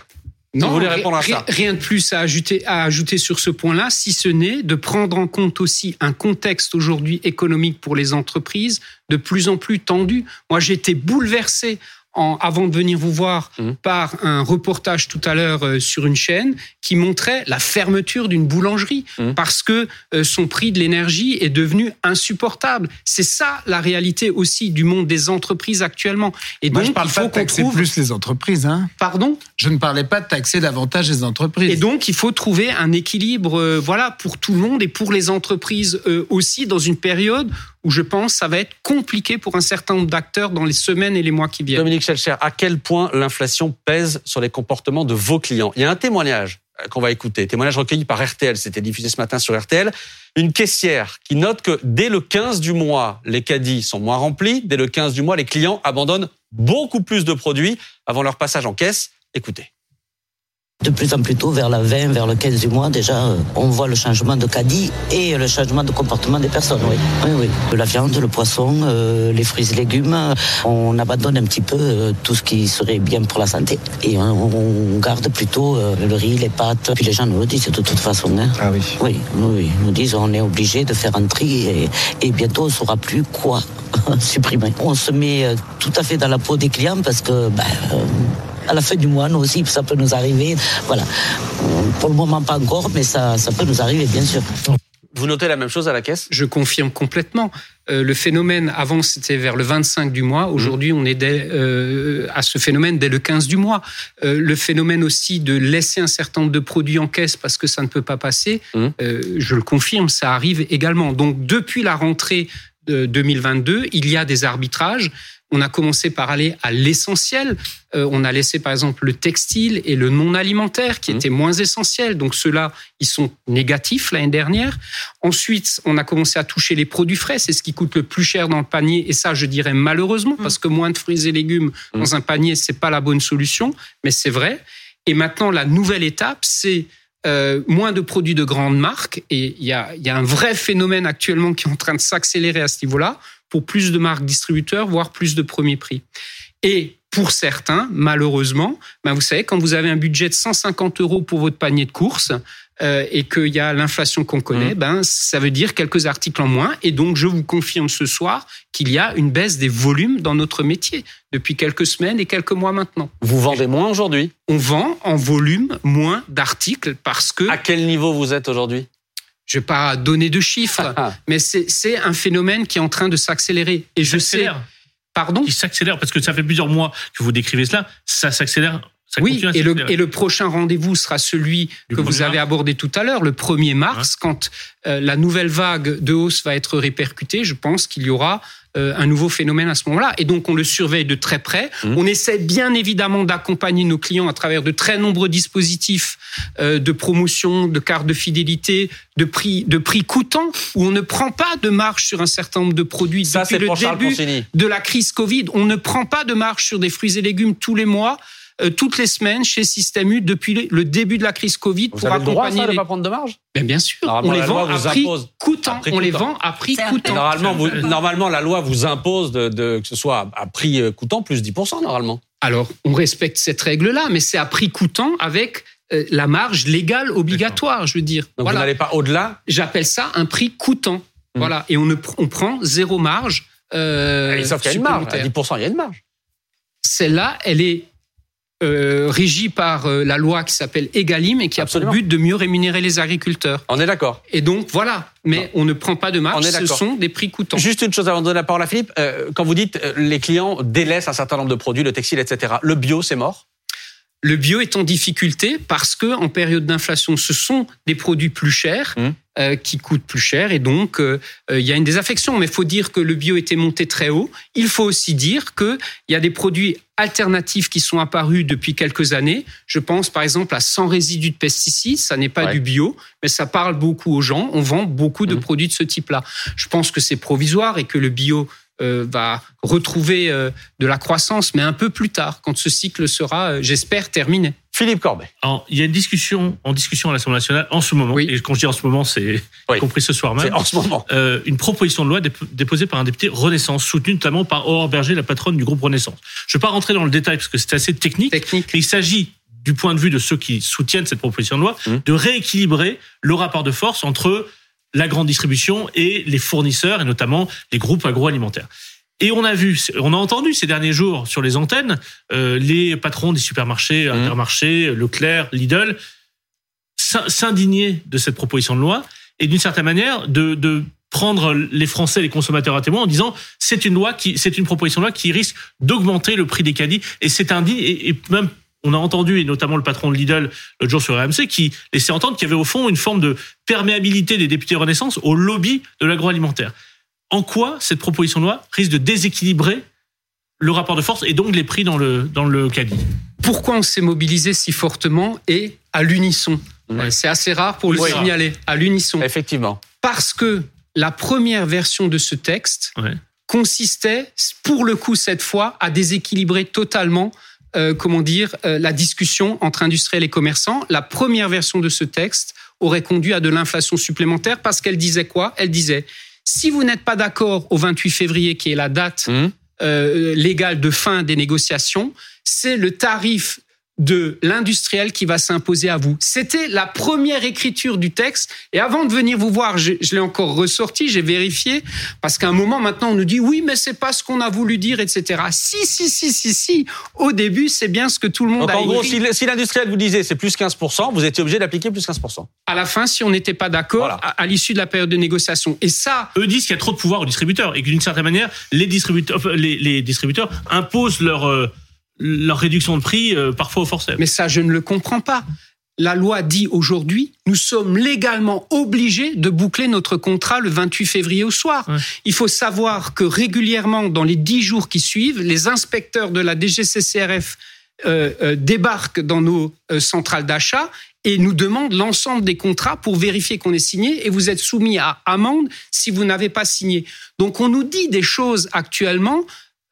Si vous voulez répondre à ça? Rien de plus à ajouter, à ajouter sur ce point-là, si ce n'est de prendre en compte aussi un contexte aujourd'hui économique pour les entreprises de plus en plus tendu. Moi, j'ai été bouleversé en, avant de venir vous voir Mhm. par un reportage tout à l'heure euh, sur une chaîne qui montrait la fermeture d'une boulangerie Mhm. parce que euh, son prix de l'énergie est devenu insupportable. C'est ça la réalité aussi du monde des entreprises actuellement. Et Moi, donc, je parle il pas faut de qu'on taxer trouve. plus les entreprises. Hein. Pardon? Je ne parlais pas de taxer davantage les entreprises. et donc, il faut trouver un équilibre, euh, voilà, pour tout le monde et pour les entreprises euh, aussi, dans une période où je pense ça va être compliqué pour un certain nombre d'acteurs dans les semaines et les mois qui viennent. Dominique Schelcher, à quel point l'inflation pèse sur les comportements de vos clients? Il y a un témoignage euh, qu'on va écouter, témoignage recueilli par RTL, c'était diffusé ce matin sur RTL. Une caissière qui note que dès le 15 du mois, les caddies sont moins remplis. Dès le 15 du mois, les clients abandonnent beaucoup plus de produits avant leur passage en caisse. Écoutez. De plus en plus tôt, vers la 20, vers le 15 du mois, déjà, euh, on voit le changement de caddie et le changement de comportement des personnes. Oui, oui, oui. La viande, le poisson, euh, les fruits et légumes, on abandonne un petit peu euh, tout ce qui serait bien pour la santé et on, on garde plutôt euh, le riz, les pâtes. Puis les gens nous le disent de toute façon. Hein. Ah oui. Oui, oui, ils nous disent on est obligé de faire un tri et, et bientôt on ne saura plus quoi supprimer. On se met euh, tout à fait dans la peau des clients parce que ben, euh, à la fin du mois, nous aussi, ça peut nous arriver. Voilà. Pour le moment, pas encore, mais ça, ça peut nous arriver, bien sûr. Vous notez la même chose à la caisse? Je confirme complètement. Euh, le phénomène, avant, c'était vers le 25 du mois. Aujourd'hui, on est dès, euh, à ce phénomène dès le 15 du mois. Euh, le phénomène aussi de laisser un certain nombre de produits en caisse parce que ça ne peut pas passer, euh, je le confirme, ça arrive également. Donc, depuis la rentrée de 2022, il y a des arbitrages. On a commencé par aller à l'essentiel. Euh, on a laissé par exemple le textile et le non alimentaire qui Mhm. étaient moins essentiels. Donc ceux-là, ils sont négatifs l'année dernière. Ensuite, on a commencé à toucher les produits frais. C'est ce qui coûte le plus cher dans le panier. Et ça, je dirais malheureusement, parce que moins de fruits et légumes Mhm. dans un panier, c'est pas la bonne solution. Mais c'est vrai. Et maintenant, la nouvelle étape, c'est euh, moins de produits de grandes marques. Et il y a, il y a un vrai phénomène actuellement qui est en train de s'accélérer à ce niveau-là pour plus de marques distributeurs, voire plus de premiers prix. Et pour certains, malheureusement, ben vous savez, quand vous avez un budget de 150 euros pour votre panier de courses euh, et qu'il y a l'inflation qu'on connaît, ben ça veut dire quelques articles en moins. Et donc, je vous confirme ce soir qu'il y a une baisse des volumes dans notre métier depuis quelques semaines et quelques mois maintenant. Vous vendez moins aujourd'hui? On vend en volume moins d'articles parce que À quel niveau vous êtes aujourd'hui? Je vais pas donner de chiffres, Ah. mais c'est un phénomène qui est en train de s'accélérer. Et je sais, pardon. Il s'accélère parce que ça fait plusieurs mois que vous décrivez cela. Ça s'accélère. Oui, et le, et le prochain rendez-vous sera celui Du que vous 1er avez mars. abordé tout à l'heure, le 1er mars, quand euh, la nouvelle vague de hausse va être répercutée. Je pense qu'il y aura euh, un nouveau phénomène à ce moment-là. Et donc, on le surveille de très près. Mhm. On essaie bien évidemment d'accompagner nos clients à travers de très nombreux dispositifs euh, de promotion, de cartes de fidélité, de prix, de prix coûtants, où on ne prend pas de marge sur un certain nombre de produits Ça, depuis c'est le début de la crise Covid. On ne prend pas de marge sur des fruits et légumes tous les mois, toutes les semaines chez Système U depuis le- début de la crise Covid Vous pour avez le droit, accompagner ça, de les... pas prendre de marge? Ben, bien sûr, on les vend à vous prix coûtant. On les vend à prix coûtant. Normalement, vous- Euh, normalement, la loi vous impose de, de- que ce soit à prix euh, coûtant plus 10%, normalement. Alors, on respecte cette règle-là, mais c'est à prix coûtant avec euh, la marge légale obligatoire, je veux dire. Donc vous voilà. n'allez pas au-delà? J'appelle ça un prix coûtant. Mhm. Voilà. Et on, ne, pr- on prend zéro marge. Euh, Et sauf qu'il y a une marge. À supplémentaire. 10%, il y a une marge. Celle-là, elle est euh, régie par euh, la loi qui s'appelle Egalim et qui a pour but de mieux rémunérer les agriculteurs. On est d'accord. Et donc voilà, mais on ne prend pas de On marge, ce sont des prix coûtants. Juste une chose avant de donner la parole à Philippe. Euh, quand vous dites euh, les clients délaissent un certain nombre de produits, le textile, etc., le bio, c'est mort? Le bio est en difficulté parce que en période d'inflation, ce sont des produits plus chers Mhm. Euh, qui coûtent plus cher et donc euh, euh, il y a une désaffection. Mais il faut dire que le bio était monté très haut. Il faut aussi dire que il y a des produits alternatifs qui sont apparus depuis quelques années. Je pense par exemple à sans résidus de pesticides. Ça n'est pas Ouais. du bio, mais ça parle beaucoup aux gens. On vend beaucoup de Mhm. produits de ce type-là. Je pense que c'est provisoire et que le bio euh, va retrouver de la croissance, mais un peu plus tard, quand ce cycle sera, j'espère, terminé. Philippe Corbet. Alors, il y a une discussion en discussion à l'Assemblée nationale en ce moment. Oui. Et quand je dis en ce moment, c'est Oui. y compris ce soir C'est même. en ce moment. euh, une proposition de loi dép- déposée par un député Renaissance, soutenue notamment par Aurore Berger, la patronne du groupe Renaissance. Je ne vais pas rentrer dans le détail parce que c'est assez technique, Technique. mais il s'agit, du point de vue de ceux qui soutiennent cette proposition de loi, Mhm. de rééquilibrer le rapport de force entre la grande distribution et les fournisseurs, et notamment les groupes agroalimentaires. Et on a vu, on a entendu ces derniers jours sur les antennes, euh, les patrons des supermarchés, Mhm. Intermarché, Leclerc, Lidl, s'in- s'indigner de cette proposition de loi et d'une certaine manière de, de prendre les Français, les consommateurs à témoin en disant c'est une loi qui, c'est une proposition de loi qui risque d'augmenter le prix des caddies et c'est indigne et, et même on a entendu et notamment le patron de Lidl l'autre jour sur RMC qui laissait entendre qu'il y avait au fond une forme de perméabilité des députés Renaissance au lobby de l'agroalimentaire. En quoi cette proposition de loi risque de déséquilibrer le rapport de force et donc les prix dans le dans le caddie? Pourquoi on s'est mobilisé si fortement et à l'unisson? Ouais. Euh, C'est assez rare pour le Oui. signaler, à l'unisson. Effectivement. Parce que la première version de ce texte Ouais. consistait, pour le coup cette fois, à déséquilibrer totalement euh, comment dire, euh, la discussion entre industriels et commerçants. La première version de ce texte aurait conduit à de l'inflation supplémentaire parce qu'elle disait quoi? Elle disait si vous n'êtes pas d'accord au 28 février, qui est la date Mmh. euh, légale de fin des négociations, c'est le tarif de l'industriel qui va s'imposer à vous. C'était la première écriture du texte. Et avant de venir vous voir, je, je l'ai encore ressorti, j'ai vérifié, parce qu'à un moment maintenant, on nous dit oui, mais c'est pas ce qu'on a voulu dire, etc. Si, si, si, si, si. Au début, c'est bien ce que tout le monde Donc a en gros, écrit. si, l'industriel vous disait c'est plus 15%, vous étiez obligé d'appliquer plus 15%. À la fin, si on n'était pas d'accord, Voilà. à, à l'issue de la période de négociation. Et ça, Eux disent qu'il y a trop de pouvoir aux distributeurs et que d'une certaine manière, les distributeurs, les, les distributeurs imposent leur, euh, leur réduction de prix euh, parfois au forceps. Mais ça, je ne le comprends pas. La loi dit aujourd'hui, nous sommes légalement obligés de boucler notre contrat le 28 février au soir. Ouais. Il faut savoir que régulièrement, dans les dix jours qui suivent, les inspecteurs de la DGCCRF euh, euh, débarquent dans nos euh, centrales d'achat et nous demandent l'ensemble des contrats pour vérifier qu'on est signé et vous êtes soumis à amende si vous n'avez pas signé. Donc on nous dit des choses actuellement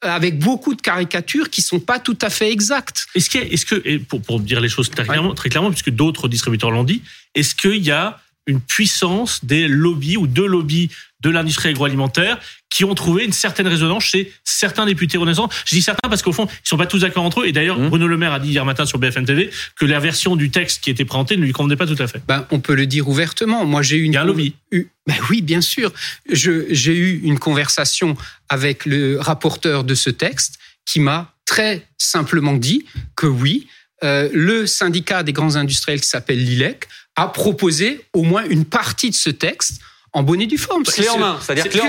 avec beaucoup de caricatures qui sont pas tout à fait exactes. Est-ce a- est-ce que, pour, pour dire les choses très clairement, très clairement, puisque d'autres distributeurs l'ont dit, est-ce qu'il y a une puissance des lobbies ou deux lobbies de l'industrie agroalimentaire qui ont trouvé une certaine résonance chez certains députés Renaissance. Je dis certains parce qu'au fond, ils sont pas tous d'accord entre eux. Et d'ailleurs, Mmh. Bruno Le Maire a dit hier matin sur BFM TV que la version du texte qui était présentée ne lui convenait pas tout à fait. Ben, on peut le dire ouvertement. Moi, j'ai eu une Il y a un lobby. ben oui, bien sûr. J'ai eu une conversation avec le rapporteur de ce texte qui m'a très simplement dit que oui, euh, le syndicat des grands industriels qui s'appelle l'ILEC a proposé au moins une partie de ce texte en bonne et due forme. Clé en C'est- main, c'est-à-dire c'est clé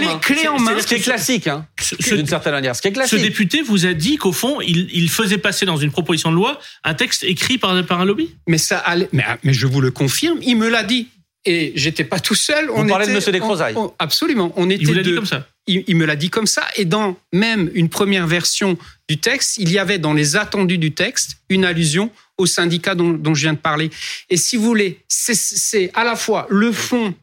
en main. main. Ce qui est classique, hein, Ce, ce- d'une certaine manière. Ce qui est ce classique. député vous a dit qu'au fond, il, il faisait passer dans une proposition de loi un texte écrit par, par un lobby. Mais ça allait, mais, mais je vous le confirme, il me l'a dit. Et j'étais pas tout seul. Vous parlez de Monsieur Descrozailles. on- on- Absolument. On était Il vous l'a dit deux. comme ça. il, il me l'a dit comme ça. Et dans même une première version du texte, il y avait dans les attendus du texte une allusion au syndicat dont, dont je viens de parler. Et si vous voulez, c'est- à la fois le fond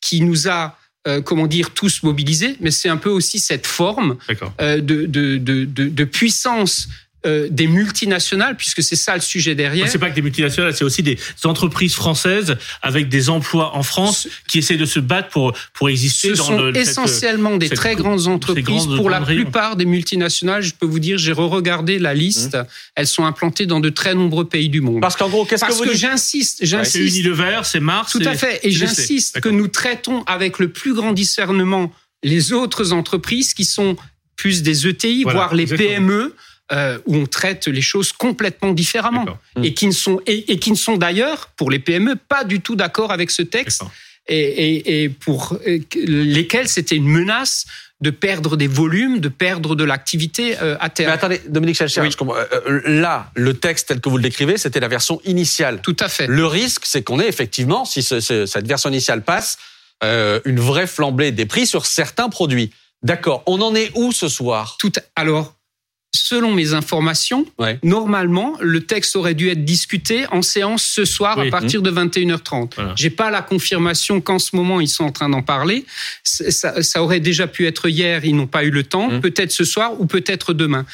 qui nous a, euh, comment dire, tous mobilisés, mais c'est un peu aussi cette forme euh, de, de, de, de, de puissance euh, des multinationales, puisque c'est ça le sujet derrière. C'est pas que des multinationales, c'est aussi des entreprises françaises avec des emplois en France qui essaient de se battre pour pour exister Ce dans sont le, cette- essentiellement des cette très gr- grandes entreprises. grandes- Pour la plupart des multinationales, je peux vous dire, j'ai re-regardé la liste. Mmh. Elles sont implantées dans de très nombreux pays du monde. Parce qu'en gros, qu'est-ce que Parce vous que, dites j'insiste, C'est j'insiste. Unilever, c'est Mars. Tout à c'est- fait. Et c'est j'insiste que nous traitons avec le plus grand discernement les autres entreprises qui sont plus des ETI, Voilà, voire les exactement. PME, euh, où on traite les choses complètement différemment. D'accord. Et qui ne sont, et, et qui ne sont d'ailleurs, pour les PME, pas du tout d'accord avec ce texte et, et- et pour euh, que- lesquels c'était une menace de perdre des volumes, de perdre de l'activité euh, à Mais terme. attendez, Dominique Oui. euh, là, le texte tel que vous le décrivez, c'était la version initiale. Tout à fait. Le risque, c'est qu'on ait effectivement, si ce- ce- cette version initiale passe, euh, une vraie flambée des prix sur certains produits. D'accord. On en est où ce soir? Tout alors, selon mes informations, Ouais. normalement, le texte aurait dû être discuté en séance ce soir Oui. à partir de 21h30. Voilà. J'ai pas la confirmation qu'en ce moment ils sont en train d'en parler. Ça, ça aurait déjà pu être hier, ils n'ont pas eu le temps. Mhm. Peut-être ce soir ou peut-être demain.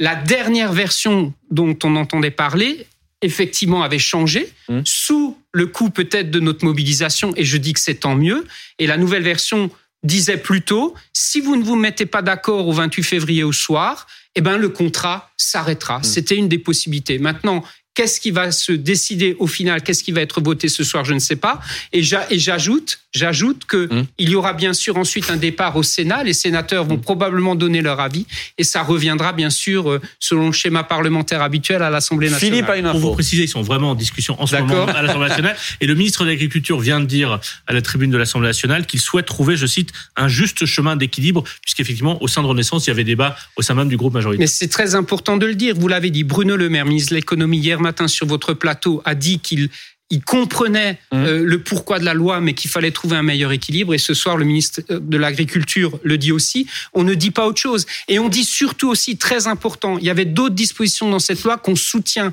La dernière version dont on entendait parler, effectivement, avait changé Mhm. sous le coup peut-être de notre mobilisation. Et je dis que c'est tant mieux. Et la nouvelle version disait plutôt si vous ne vous mettez pas d'accord au 28 février au soir, eh ben le contrat s'arrêtera. C'était une des possibilités. Maintenant, qu'est-ce qui va se décider au final Qu'est-ce qui va être voté ce soir Je ne sais pas. Et j'a- et j'ajoute, j'ajoute que Mm. il y aura bien sûr ensuite un départ au Sénat. Les sénateurs vont probablement donner leur avis et ça reviendra bien sûr euh, selon le schéma parlementaire habituel à l'Assemblée nationale. Philippe a une Pour vous info. préciser, ils sont vraiment en discussion en ce moment à l'Assemblée nationale. Et le ministre de l'Agriculture vient de dire à la tribune de l'Assemblée nationale qu'il souhaite trouver, je cite, un juste chemin d'équilibre, puisqu'effectivement, au sein de Renaissance, il y avait débat au sein même du groupe majoritaire. Mais c'est très important de le dire. Vous l'avez dit, Bruno Le Maire, ministre de l'économie, hier matin sur votre plateau, a dit qu'il il comprenait Mmh. euh, le pourquoi de la loi, mais qu'il fallait trouver un meilleur équilibre. Et ce soir, le ministre euh, de l'Agriculture le dit aussi. On ne dit pas autre chose. Et on dit surtout aussi, très important, il y avait d'autres dispositions dans cette loi qu'on soutient.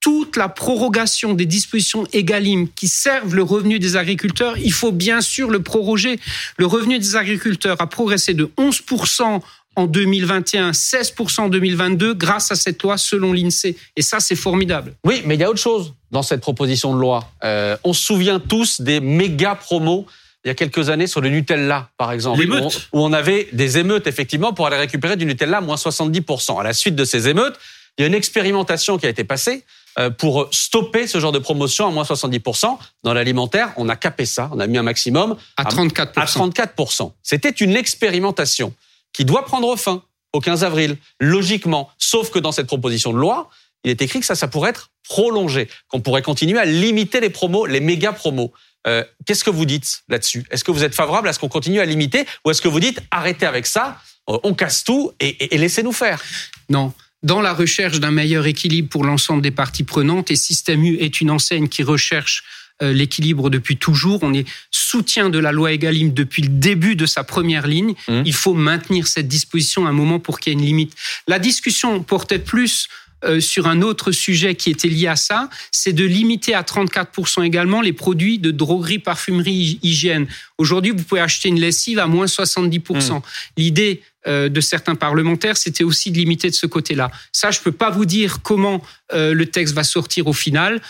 Toute la prorogation des dispositions EGalim qui servent le revenu des agriculteurs, il faut bien sûr le proroger. Le revenu des agriculteurs a progressé de 11% en 2021, 16% en 2022 grâce à cette loi selon l'INSEE. Et ça, c'est formidable. Oui, mais il y a autre chose dans cette proposition de loi. Euh, on se souvient tous des méga promos il y a quelques années sur le Nutella, par exemple, où on, où on avait des émeutes, effectivement, pour aller récupérer du Nutella à moins 70%. À la suite de ces émeutes, il y a une expérimentation qui a été passée euh, pour stopper ce genre de promotion à moins 70%. Dans l'alimentaire, on a capé ça, on a mis un maximum à 34%. À 34%. C'était une expérimentation qui doit prendre fin au 15 avril, logiquement. Sauf que dans cette proposition de loi, il est écrit que ça, ça pourrait être prolongé, qu'on pourrait continuer à limiter les promos, les méga promos. Euh, Qu'est-ce que vous dites là-dessus? Est-ce que vous êtes favorable à ce qu'on continue à limiter ou est-ce que vous dites arrêtez avec ça, euh, on casse tout et, et, laissez-nous faire? Non. Dans la recherche d'un meilleur équilibre pour l'ensemble des parties prenantes, et Système U est une enseigne qui recherche l'équilibre depuis toujours. On est soutien de la loi Egalim depuis le début de sa première ligne. Mmh. Il faut maintenir cette disposition à un moment pour qu'il y ait une limite. La discussion portait plus euh, sur un autre sujet qui était lié à ça, c'est de limiter à 34% également les produits de droguerie, parfumerie, hygiène. Aujourd'hui, vous pouvez acheter une lessive à moins 70%. Mmh. L'idée euh, de certains parlementaires, c'était aussi de limiter de ce côté-là. Ça, je peux pas vous dire comment euh, le texte va sortir au final.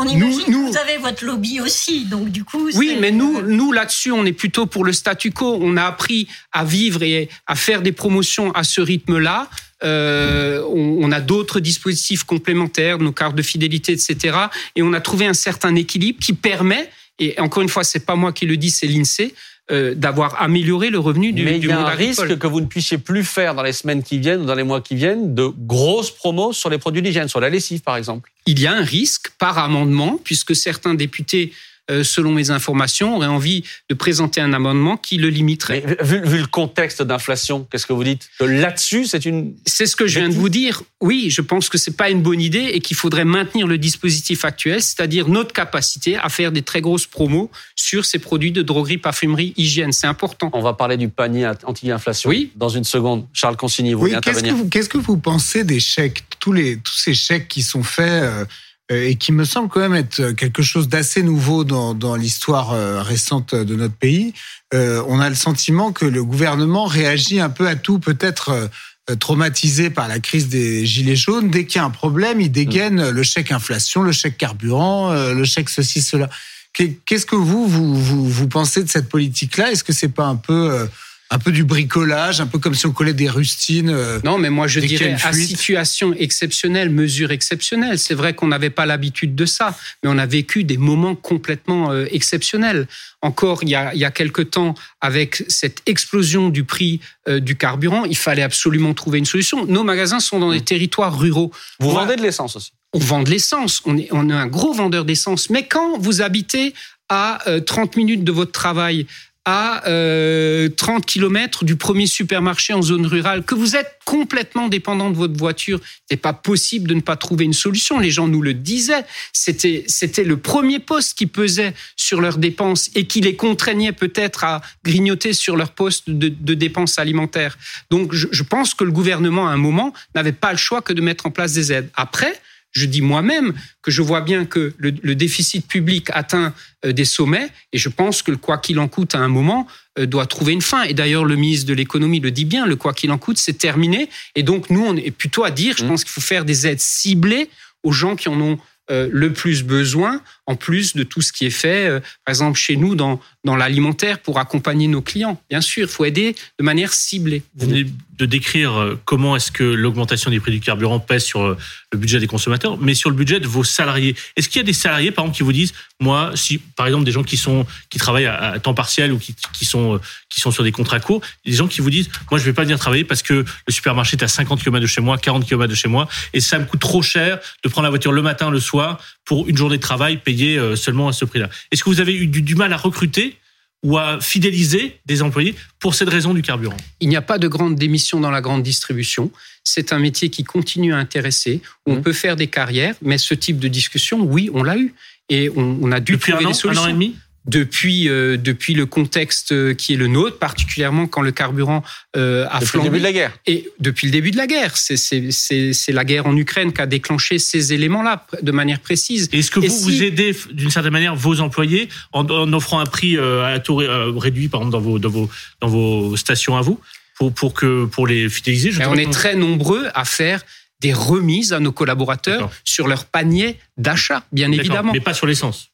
Euh, on imagine nous, que vous avez votre lobby aussi, donc du coup. Oui, mais nous, nous là-dessus, on est plutôt pour le statu quo. On a appris à vivre et à faire des promotions à ce rythme-là. Euh, on, on, a d'autres dispositifs complémentaires, nos cartes de fidélité, etc. Et on a trouvé un certain équilibre qui permet, et encore une fois, c'est pas moi qui le dis, c'est l'Insee, euh, d'avoir amélioré le revenu du, Mais du il y a un risque que vous ne puissiez plus faire dans les semaines qui viennent ou dans les mois qui viennent de grosses promos sur les produits d'hygiène, sur la lessive par exemple. Il y a un risque par amendement, puisque certains députés selon mes informations, aurait envie de présenter un amendement qui le limiterait. Mais vu, vu le contexte d'inflation, qu'est-ce que vous dites Que là-dessus, c'est une. C'est ce que je viens de vous dire. Oui, je pense que c'est pas une bonne idée et qu'il faudrait maintenir le dispositif actuel, c'est-à-dire notre capacité à faire des très grosses promos sur ces produits de droguerie, parfumerie, hygiène. C'est important. On va parler du panier anti-inflation oui. dans une seconde. Charles Consigny, vous oui, voulez qu'est-ce intervenir que, vous, qu'est-ce que vous pensez des chèques tous, les, tous ces chèques qui sont faits euh, et qui me semble quand même être quelque chose d'assez nouveau dans, dans l'histoire euh, récente de notre pays. Euh, on a le sentiment que le gouvernement réagit un peu à tout, peut-être euh, traumatisé par la crise des gilets jaunes. Dès qu'il y a un problème, il dégaine le chèque inflation, le chèque carburant, euh, le chèque ceci, cela. Qu'est-ce que vous, vous, vous, vous pensez de cette politique-là? Est-ce que c'est pas un peu euh, un peu du bricolage, un peu comme si on collait des rustines. Euh, non, mais moi je dirais à situation exceptionnelle, mesure exceptionnelle. C'est vrai qu'on n'avait pas l'habitude de ça, mais on a vécu des moments complètement euh, exceptionnels. Encore il y a, il y a quelque temps, avec cette explosion du prix euh, du carburant, il fallait absolument trouver une solution. Nos magasins sont dans des territoires ruraux. Vous vendez de l'essence aussi On vend de l'essence. On est, on est un gros vendeur d'essence. Mais quand vous habitez à 30 minutes de votre travail, à euh, 30 km du premier supermarché en zone rurale, que vous êtes complètement dépendant de votre voiture, c'est pas possible de ne pas trouver une solution. Les gens nous le disaient. C'était, c'était le premier poste qui pesait sur leurs dépenses et qui les contraignait peut-être à grignoter sur leur poste de, dépenses alimentaires. Donc, je pense que le gouvernement, à un moment, n'avait pas le choix que de mettre en place des aides. Après, je dis moi-même que je vois bien que le, le déficit public atteint euh, des sommets et je pense que le quoi qu'il en coûte à un moment euh, doit trouver une fin. Et d'ailleurs, le ministre de l'économie le dit bien, le quoi qu'il en coûte, c'est terminé. Et donc, nous, on est plutôt à dire, je pense qu'il faut faire des aides ciblées aux gens qui en ont euh, le plus besoin, en plus de tout ce qui est fait, euh, par exemple chez nous dans, dans l'alimentaire pour accompagner nos clients. Bien sûr, il faut aider de manière ciblée. Vous venez de décrire euh, comment est-ce que l'augmentation des prix du carburant pèse sur le budget des consommateurs, mais sur le budget de vos salariés. Est-ce qu'il y a des salariés, par exemple, qui vous disent, moi, si par exemple des gens qui sont qui travaillent à, temps partiel ou qui, qui sont qui sont sur des contrats courts, des gens qui vous disent, moi, je vais pas venir travailler parce que le supermarché est à 50 km de chez moi, 40 km de chez moi, et ça me coûte trop cher de prendre la voiture le matin, le soir pour une journée de travail payée seulement à ce prix-là. Est-ce que vous avez eu du, du, mal à recruter ou à fidéliser des employés pour cette raison du carburant? Il n'y a pas de grande démission dans la grande distribution. C'est un métier qui continue à intéresser. Où mmh. On peut faire des carrières, mais ce type de discussion, oui, on l'a eu. Et on, on a dû Depuis trouver un an, des solutions. Un an et demi? Depuis euh, depuis le contexte qui est le nôtre, particulièrement quand le carburant euh, a depuis flambé. le début de la guerre. Et depuis le début de la guerre, c'est c'est c'est c'est la guerre en Ukraine qui a déclenché ces éléments-là de manière précise. Est-ce que vous si- vous aidez d'une certaine manière vos employés en, en offrant un prix euh, à taux ré- euh, réduit par exemple dans vos dans vos dans vos stations à vous pour, pour, que, pour les fidéliser je On est très nombreux à faire des remises à nos collaborateurs sur leur panier d'achat, bien évidemment. Mais pas sur l'essence.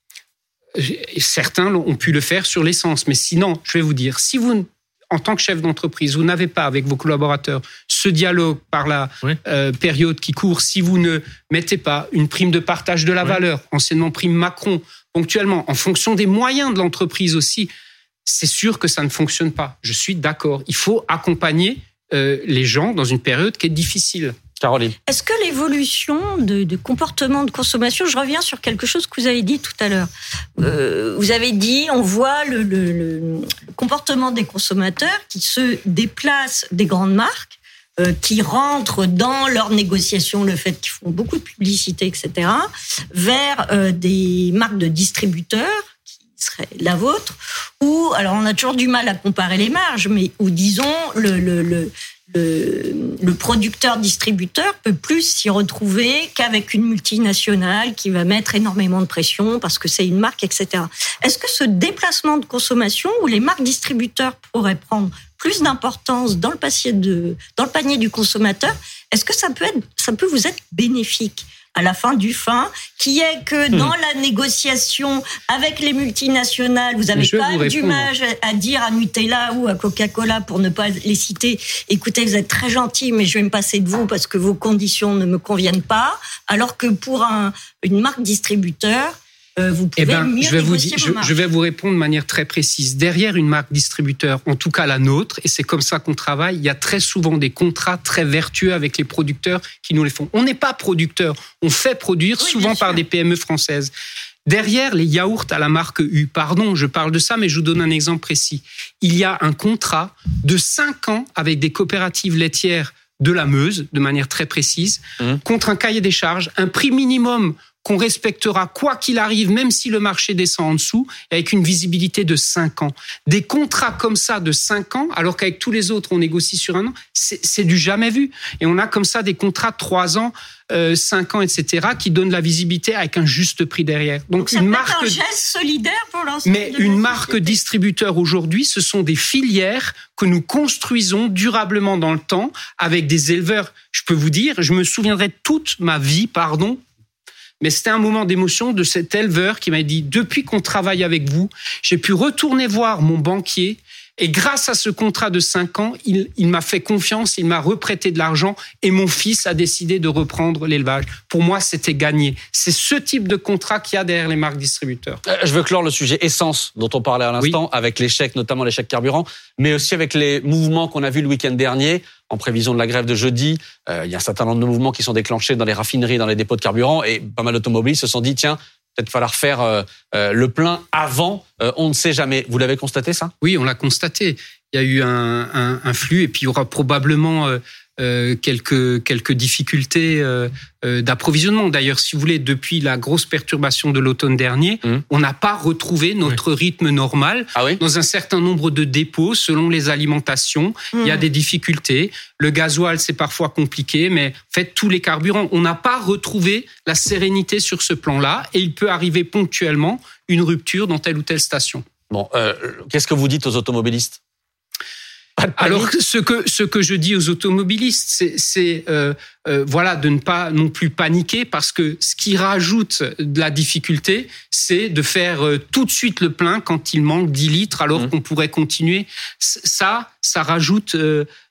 Certains ont pu le faire sur l'essence, mais sinon, je vais vous dire, si vous en tant que chef d'entreprise, vous n'avez pas avec vos collaborateurs ce dialogue par la euh, période qui court, si vous ne mettez pas une prime de partage de la valeur, anciennement prime Macron, ponctuellement, en fonction des moyens de l'entreprise aussi, c'est sûr que ça ne fonctionne pas. Je suis d'accord. Il faut accompagner euh, les gens dans une période qui est difficile. Est-ce que l'évolution de, comportement de consommation, je reviens sur quelque chose que vous avez dit tout à l'heure. Euh, vous avez dit, on voit le, comportement des consommateurs qui se déplacent des grandes marques, euh, qui rentrent dans leurs négociations, le fait qu'ils font beaucoup de publicité, etc., vers euh, des marques de distributeurs qui seraient la vôtre, ou alors on a toujours du mal à comparer les marges, mais ou disons le, producteur-distributeur peut plus s'y retrouver qu'avec une multinationale qui va mettre énormément de pression parce que c'est une marque, etc. Est-ce que ce déplacement de consommation où les marques distributeurs pourraient prendre plus d'importance dans le dans le panier du consommateur, est-ce que ça peut être, ça peut vous être bénéfique à la fin du fin, qui est que hmm. dans la négociation avec les multinationales, vous avez pas du mal à dire à Nutella ou à Coca-Cola, pour ne pas les citer, écoutez, vous êtes très gentil, mais je vais me passer de vous parce que vos conditions ne me conviennent pas, alors que pour un, une marque distributeur, euh, vous eh pouvez ben, je vais vous dire, je, vais vous répondre de manière très précise. Derrière une marque distributeur, en tout cas la nôtre, et c'est comme ça qu'on travaille, il y a très souvent des contrats très vertueux avec les producteurs qui nous les font. On n'est pas producteur, on fait produire souvent par des PME françaises. Derrière les yaourts à la marque U, pardon, je parle de ça, mais je vous donne un exemple précis. Il y a un contrat de 5 ans avec des coopératives laitières de la Meuse, de manière très précise, mmh. contre un cahier des charges, un prix minimum qu'on respectera quoi qu'il arrive, même si le marché descend en dessous, avec une visibilité de 5 ans. Des contrats comme ça de 5 ans, alors qu'avec tous les autres, on négocie sur un an, c'est du jamais vu. Et on a comme ça des contrats de 3 ans, euh, 5 ans, etc., qui donnent la visibilité avec un juste prix derrière. Donc, une marque un geste solidaire pour l'ensemble. Mais une marque distributeur aujourd'hui, ce sont des filières que nous construisons durablement dans le temps avec des éleveurs. Je peux vous dire, je me souviendrai toute ma vie, pardon, mais c'était un moment d'émotion de cet éleveur qui m'a dit, depuis qu'on travaille avec vous, j'ai pu retourner voir mon banquier et grâce à ce contrat de 5 ans, il, m'a fait confiance, il m'a reprêté de l'argent et mon fils a décidé de reprendre l'élevage. Pour moi, c'était gagné. C'est ce type de contrat qu'il y a derrière les marques distributeurs. Euh, je veux clore le sujet essence dont on parlait à l'instant, avec l'échec, notamment l'échec carburant, mais aussi avec les mouvements qu'on a vus le week-end dernier en prévision de la grève de jeudi. Euh, il y a un certain nombre de mouvements qui sont déclenchés dans les raffineries, dans les dépôts de carburant, et pas mal d'automobilistes se sont dit, tiens, peut-être falloir faire euh, euh, le plein avant. Euh, on ne sait jamais. Vous l'avez constaté ça? Oui, on l'a constaté. Il y a eu un, un, un, flux et puis il y aura probablement euh, quelques quelques difficultés euh, euh, d'approvisionnement. D'ailleurs, si vous voulez, depuis la grosse perturbation de l'automne dernier, mmh. on n'a pas retrouvé notre rythme normal. Ah Dans un certain nombre de dépôts, selon les alimentations, il y a mmh. des difficultés. Le gasoil, c'est parfois compliqué, mais en fait, tous les carburants, on n'a pas retrouvé la sérénité sur ce plan-là, et il peut arriver ponctuellement une rupture dans telle ou telle station. Bon, qu'est-ce que vous dites aux automobilistes? Alors ce que ce que je dis aux automobilistes, c'est euh, voilà de ne pas non plus paniquer parce que ce qui rajoute de la difficulté, c'est de faire euh, tout de suite le plein quand il manque 10 litres alors mmh. qu'on pourrait continuer. Ça, ça rajoute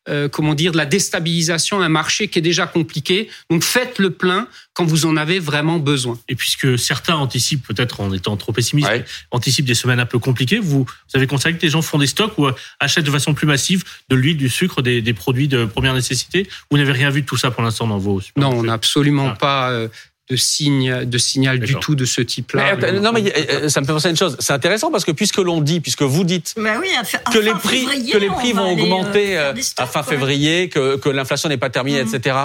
euh, comment dire, de la déstabilisation à un marché qui est déjà compliqué. Donc faites le plein quand vous en avez vraiment besoin. Et puisque certains anticipent, peut-être en étant trop pessimistes, anticipent des semaines un peu compliquées, vous, vous avez constaté que les gens font des stocks ou achètent de façon plus massive de l'huile, du sucre, des, des, produits de première nécessité? Vous n'avez rien vu de tout ça pour l'instant? Dans vos Non, on n'a absolument ah. pas. Euh, de signe, de signal du tout de ce type-là. non, mais euh, ça me fait penser à une chose. C'est intéressant parce que puisque l'on dit, puisque vous dites que, les prix, que les prix vont augmenter euh, à fin février, que, que l'inflation n'est pas terminée, mmh. etc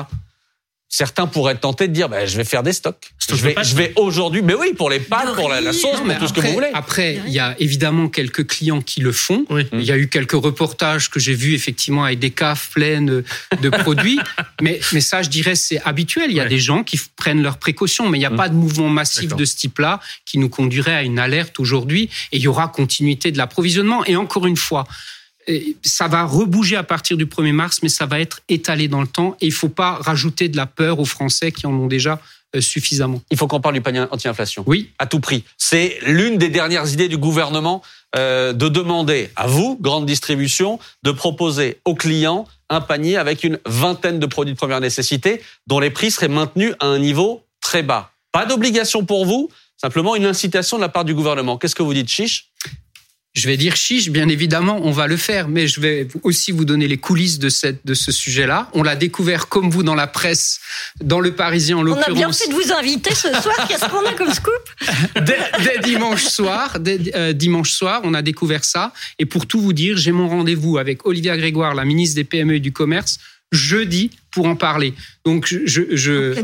certains pourraient être tentés de dire bah, je vais faire des stocks. je vais, je vais aujourd'hui, mais oui, pour les pâtes, pour la, sauce, pour tout ce que vous voulez. Après, il y a évidemment quelques clients qui le font. Il y a eu quelques reportages que j'ai vus effectivement avec des caves pleines de produits. mais, mais ça, je dirais, c'est habituel. Il y a des gens qui prennent leurs précautions, mais il n'y a mm. pas de mouvement massif de ce type-là qui nous conduirait à une alerte aujourd'hui. Et il y aura continuité de l'approvisionnement. Et encore une fois, ça va rebouger à partir du 1er mars, mais ça va être étalé dans le temps et il faut pas rajouter de la peur aux Français qui en ont déjà euh, suffisamment. Il faut qu'on parle du panier anti-inflation. Oui. À tout prix. C'est l'une des dernières idées du gouvernement euh, de demander à vous, grande distribution, de proposer aux clients un panier avec une vingtaine de produits de première nécessité dont les prix seraient maintenus à un niveau très bas. Pas d'obligation pour vous, simplement une incitation de la part du gouvernement. Qu'est-ce que vous dites, Chiche? Je vais dire chiche, bien évidemment, on va le faire, mais je vais aussi vous donner les coulisses de, cette, de ce sujet-là. On l'a découvert comme vous dans la presse, dans le Parisien en l'occurrence. On a bien fait de vous inviter ce soir. Qu'est-ce qu'on a comme scoop? Dès, dimanche soir, dès, euh, dimanche soir, on a découvert ça. Et pour tout vous dire, j'ai mon rendez-vous avec Olivia Grégoire, la ministre des PME et du Commerce, jeudi pour en parler. Donc je, je,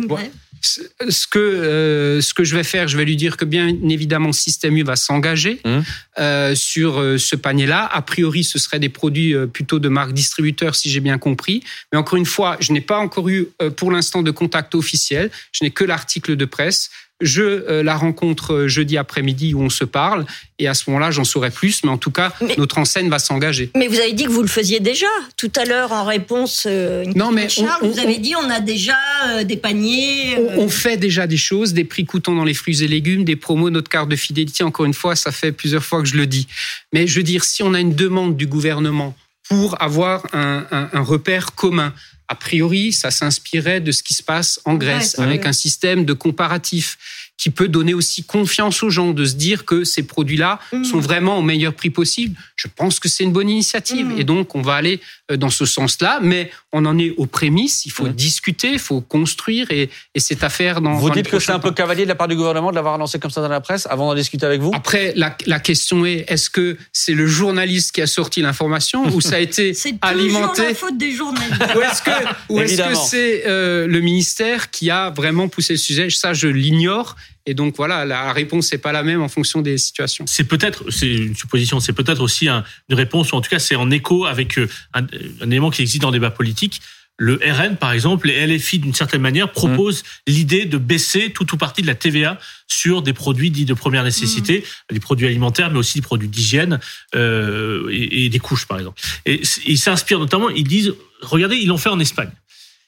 ce que euh, ce que je vais faire, je vais lui dire que bien évidemment Système U va s'engager mmh. euh, sur euh, ce panier-là. A priori, ce seraient des produits euh, plutôt de marque distributeur, si j'ai bien compris. Mais encore une fois, je n'ai pas encore eu pour l'instant de contact officiel. Je n'ai que l'article de presse. Je euh, la rencontre euh, jeudi après-midi où on se parle et à ce moment-là, j'en saurai plus. Mais en tout cas, notre enseigne va s'engager. Mais vous avez dit que vous le faisiez déjà tout à l'heure en réponse. Euh, non, mais vous avez dit on a déjà des paniers. On, fait déjà des choses, des prix coûtants dans les fruits et légumes, des promos, notre carte de fidélité. Encore une fois, ça fait plusieurs fois que je le dis. Mais je veux dire, si on a une demande du gouvernement pour avoir un, un, un repère commun, a priori, ça s'inspirait de ce qui se passe en Grèce, avec un système de comparatif qui peut donner aussi confiance aux gens de se dire que ces produits-là mmh. sont vraiment au meilleur prix possible. Je pense que c'est une bonne initiative mmh. et donc on va aller euh, dans ce sens-là, mais on en est aux prémices. Il faut mmh. discuter, il faut construire et, et c'est à faire dans. Vous dites que c'est un peu cavalier de la part du gouvernement de l'avoir lancé comme ça dans la presse avant d'en discuter avec vous? Après, la, la question est est-ce que c'est le journaliste qui a sorti l'information ou ça a été alimenté C'est la faute des journalistes. Ou est-ce que ou est-ce que c'est euh, le ministère qui a vraiment poussé le sujet? Ça, je l'ignore. Et donc voilà, la réponse n'est pas la même en fonction des situations. C'est peut-être, c'est une supposition, c'est peut-être aussi une réponse, ou en tout cas c'est en écho avec euh, un, élément qui existe dans le débat politique. Le RN, par exemple, les LFI, d'une certaine manière, proposent mmh. l'idée de baisser tout ou partie de la TVA sur des produits dits de première nécessité, mmh. des produits alimentaires, mais aussi des produits d'hygiène euh, et, et, des couches, par exemple. Et ils s'inspirent notamment, ils disent, regardez, ils l'ont fait en Espagne.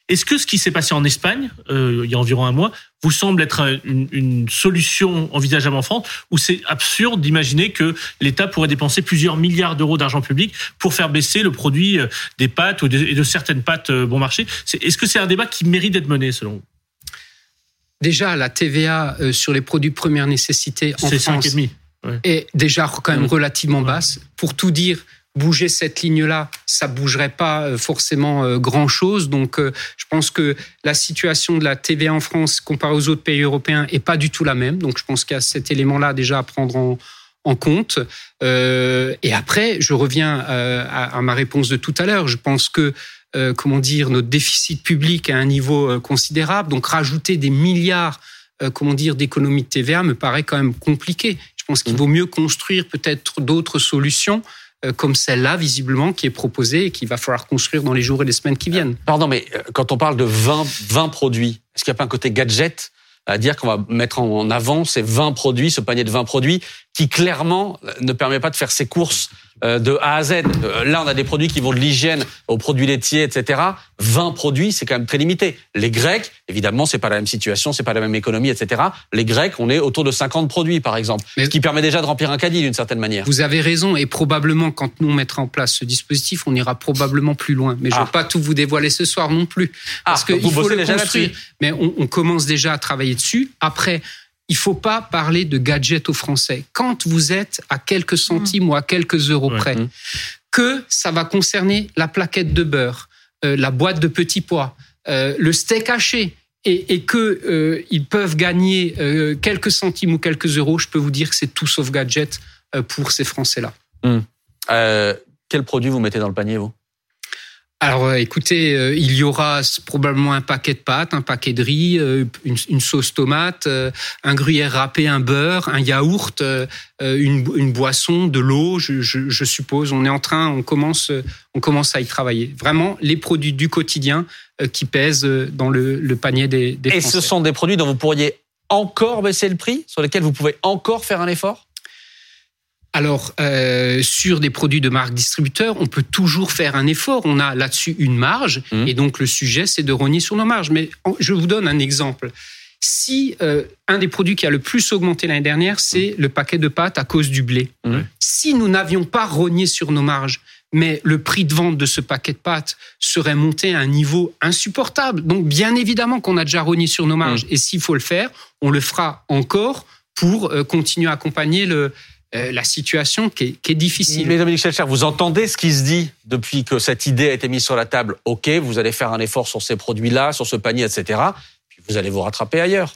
Est-ce que ce qui s'est passé en Espagne, euh, il y a environ un mois, vous semble être une, une solution envisageable en France, ou c'est absurde d'imaginer que l'État pourrait dépenser plusieurs milliards d'euros d'argent public pour faire baisser le produit euh, des pâtes ou de, et de certaines pâtes euh, bon marché? Est-ce que c'est un débat qui mérite d'être mené selon vous? Déjà, la TVA sur les produits de première nécessité en France est déjà quand même relativement basse. Pour tout dire, bouger cette ligne-là, ça bougerait pas euh, forcément euh, grand-chose. Donc, euh, je pense que la situation de la TVA en France comparée aux autres pays européens est pas du tout la même. Donc, je pense qu'il y a cet élément-là déjà à prendre en, compte. et après, je reviens à, ma réponse de tout à l'heure. Je pense que comment dire, notre déficit public à un niveau considérable, donc rajouter des milliards, comment dire, d'économies de TVA me paraît quand même compliqué. Je pense qu'il mmh. vaut mieux construire peut-être d'autres solutions comme celle-là, visiblement, qui est proposée et qu'il va falloir construire dans les jours et les semaines qui viennent. Pardon, mais euh, quand on parle de 20, 20 produits, est-ce qu'il n'y a pas un côté gadget à dire qu'on va mettre en avant ces 20 produits, ce panier de 20 produits, qui clairement ne permet pas de faire ses courses euh, de A à Z. Euh, là, on a des produits qui vont de l'hygiène aux produits laitiers, etc. 20 produits, c'est quand même très limité. Les Grecs, évidemment, c'est pas la même situation, c'est pas la même économie, etc. Les Grecs, on est autour de 50 produits, par exemple, ce qui permet déjà de remplir un caddie d'une certaine manière. Vous avez raison, et probablement, quand nous on mettra en place ce dispositif, on ira probablement plus loin. Mais je ne vais ah. pas tout vous dévoiler ce soir non plus, parce ah, qu'il faut le construire. Mais on, on commence déjà à travailler dessus. Après, il faut pas parler de gadget aux Français. Quand vous êtes à quelques centimes ou à quelques euros près, que ça va concerner la plaquette de beurre, euh, la boîte de petits pois, euh, le steak haché, et, et que euh, ils peuvent gagner quelques centimes ou quelques euros, je peux vous dire que c'est tout sauf gadget pour ces Français-là. Hum. quel produit vous mettez dans le panier, vous? Alors, euh, écoutez, euh, il y aura probablement un paquet de pâtes, un paquet de riz, euh, une, sauce tomate, un gruyère râpé, un beurre, un yaourt, une, boisson, de l'eau, je, suppose. On est en train, on commence, on commence à y travailler. Vraiment, les produits du quotidien qui pèsent dans le, panier des, des Et ce sont des produits dont vous pourriez encore baisser le prix, sur lesquels vous pouvez encore faire un effort? Alors, euh, sur des produits de marque distributeur, on peut toujours faire un effort. On a là-dessus une marge. Mhm. Et donc, le sujet, c'est de rogner sur nos marges. Mais je vous donne un exemple. Si euh, un des produits qui a le plus augmenté l'année dernière, c'est le paquet de pâtes à cause du blé. Mhm. Si nous n'avions pas rogné sur nos marges, mais le prix de vente de ce paquet de pâtes serait monté à un niveau insupportable. Donc, bien évidemment qu'on a déjà rogné sur nos marges. Et s'il faut le faire, on le fera encore pour euh, continuer à accompagner le, euh, la situation qui est, qui est difficile. Mais Dominique Schelcher, vous entendez ce qui se dit depuis que cette idée a été mise sur la table? Ok, vous allez faire un effort sur ces produits-là, sur ce panier, etc. Puis vous allez vous rattraper ailleurs.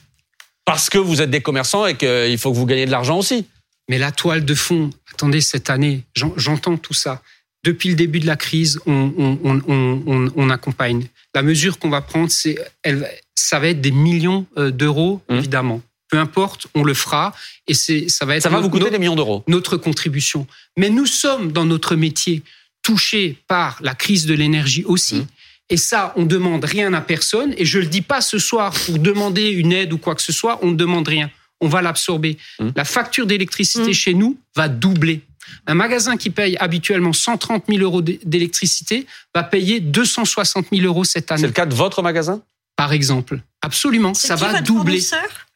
Parce que vous êtes des commerçants et qu'il faut que vous gagnez de l'argent aussi. Mais la toile de fond, attendez, cette année, j'en- j'entends tout ça. Depuis le début de la crise, on, on- on- on- on- on accompagne. La mesure qu'on va prendre, c'est, elle, ça va être des millions euh, d'euros, Mmh. évidemment. Peu importe, on le fera. Et c'est, ça va être Ça va notre- vous coûter notre- des millions d'euros. notre contribution. Mais nous sommes dans notre métier touchés par la crise de l'énergie aussi. Mmh. Et ça, on demande rien à personne. Et je le dis pas ce soir pour demander une aide ou quoi que ce soit. On ne demande rien. On va l'absorber. Mmh. La facture d'électricité Mmh. chez nous va doubler. Un magasin qui paye habituellement 130 000 euros d'électricité va payer 260 000 euros cette C'est année, le cas de votre magasin? Par exemple. Absolument, C'est ça qui va votre doubler.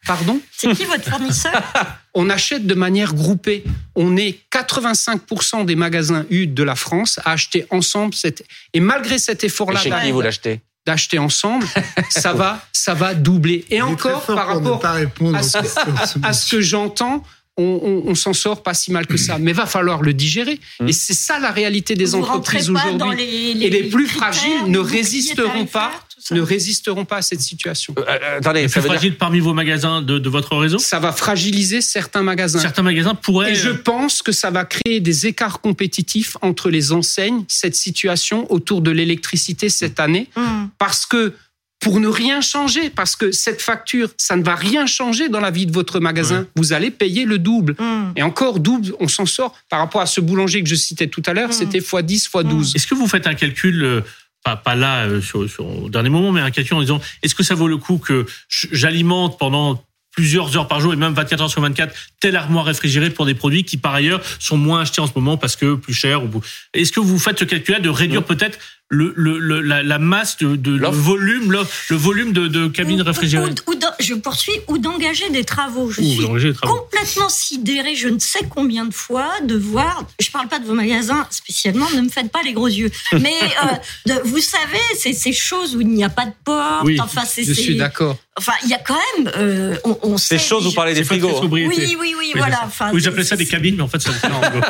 Pardon C'est qui votre fournisseur on achète de manière groupée. On est 85% des magasins U de la France à acheter ensemble. Cette... Et malgré cet Et effort-là Chez qui vous l'achetez d'acheter ensemble, ça va, ça va doubler. Et Il encore, par rapport pas répondre à ce- questions. à ce que j'entends, on, on- on s'en sort pas si mal que ça. Mais va falloir le digérer. Mmh. Et c'est ça la réalité des Vous entreprises aujourd'hui. Et les plus fragiles les ne résisteront pas. Ne résisteront pas à cette situation. Euh, euh, Attendez, ça plus veut dire fragiles parmi vos magasins de, de votre réseau? Ça va fragiliser certains magasins. Certains magasins pourraient. Et je euh, pense que ça va créer des écarts compétitifs entre les enseignes, cette situation autour de l'électricité cette année, Hum. parce que pour ne rien changer, parce que cette facture, ça ne va rien changer dans la vie de votre magasin. Vous allez payer le double. Hum. Et encore double, on s'en sort. Par rapport à ce boulanger que je citais tout à l'heure, Mm. c'était x10, x12. Est-ce que vous faites un calcul, euh, pas, pas là euh, sur, sur, au dernier moment, mais un calcul en disant est-ce que ça vaut le coup que j'alimente pendant plusieurs heures par jour et même 24 heures sur 24 telle armoire réfrigérée pour des produits qui par ailleurs sont moins achetés en ce moment parce que plus cher. ou- Est-ce que vous faites ce calcul-là de réduire peut-être le, le, le- la, la masse de, de le L'offre. volume, le volume de, de cabines Ou- réfrigérées ou- ou je poursuis, ou d'engager des travaux. Je Ouh, suis les travaux. complètement sidérée, je ne sais combien de fois, de voir, je parle pas de vos magasins spécialement, ne me faites pas les gros yeux, mais euh, de- vous savez, c'est ces choses où il n'y a pas de porte, Oui, enfin, c'est, Je c'est- suis d'accord. enfin, il y a quand même, euh, on, on Ces sait choses, vous parlez des frigos. hein. Oui, oui, oui, c'est voilà. ça. Enfin, Oui, j'appelais ça des cabines, mais en fait, ça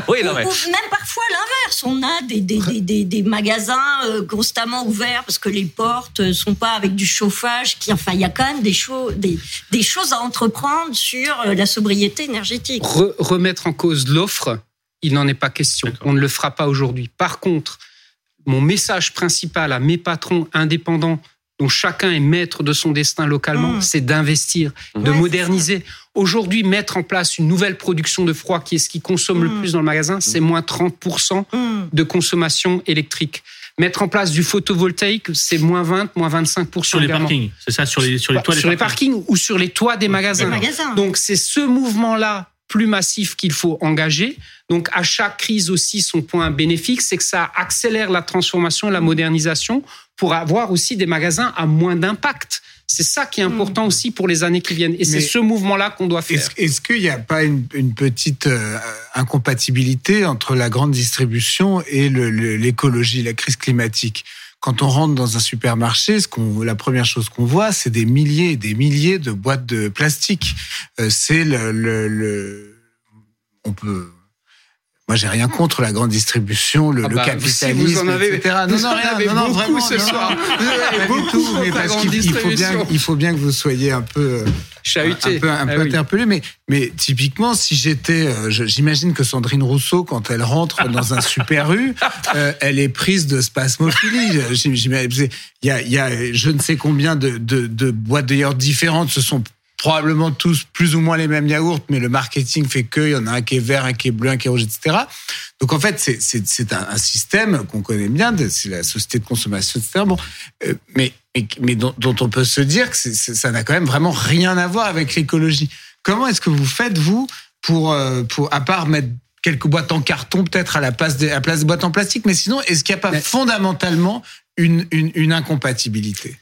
Oui, ou, non, mais ou même parfois l'inverse. On a des, des, des, des, des magasins euh, constamment ouverts parce que les portes sont pas avec du chauffage. Qui, enfin, il y a quand même des, choses des, des choses à entreprendre sur euh, la sobriété énergétique. Re- remettre en cause l'offre, il n'en est pas question. On ne le fera pas aujourd'hui. Par contre, mon message principal à mes patrons indépendants, dont chacun est maître de son destin localement, Mmh. c'est d'investir, de Ouais, c'est moderniser. Aujourd'hui, mettre en place une nouvelle production de froid, qui est ce qui consomme le Mmh. plus dans le magasin, c'est moins 30% Hum. de consommation électrique. Mettre en place du photovoltaïque, c'est moins 20, moins 25% sur les également. parkings, c'est ça, sur les, sur les toits des sur les parkings. parkings ou sur les toits des magasins. Des magasins. Donc c'est ce mouvement-là plus massif qu'il faut engager. Donc à chaque crise aussi, son point bénéfique, c'est que ça accélère la transformation et la modernisation pour avoir aussi des magasins à moins d'impact. C'est ça qui est important aussi pour les années qui viennent. Et c'est ce mouvement-là qu'on doit faire. Est-ce qu'il n'y a pas une, une petite euh, incompatibilité entre la grande distribution et l'écologie, la crise climatique? Quand on rentre dans un supermarché, ce qu'on, la première chose qu'on voit, c'est des milliers et des milliers de boîtes de plastique. Euh, c'est le, le, le- on peut. Moi, j'ai rien contre la grande distribution, le, Ah le bah, capitalisme, si vous en avez- etc. Non, non, rien, avez non, beaucoup vraiment, ce non, soir. Vous avez beaucoup mais parce qu'il il faut bien, il faut bien que vous soyez un peu euh, Chahuté. un peu, un Ah oui. interpellé, mais, mais typiquement, si j'étais, euh, j'imagine que Sandrine Rousseau, quand elle rentre dans un super U, euh, elle est prise de spasmophilie. Il y a, il y a je ne sais combien de, de, de boîtes de yaourts différentes. Ce sont probablement tous plus ou moins les mêmes yaourts, mais le marketing fait qu'il y en a un qui est vert, un qui est bleu, un qui est rouge, etc. Donc en fait, c'est- un, un système qu'on connaît bien, c'est la société de consommation, etc. Bon, euh, mais, mais, mais dont, dont on peut se dire que ça n'a quand même vraiment rien à voir avec l'écologie. Comment est-ce que vous faites, vous, pour, euh, pour à part mettre quelques boîtes en carton peut-être à la place des, à la place des boîtes en plastique. Mais sinon, est-ce qu'il n'y a pas fondamentalement une, une, une incompatibilité?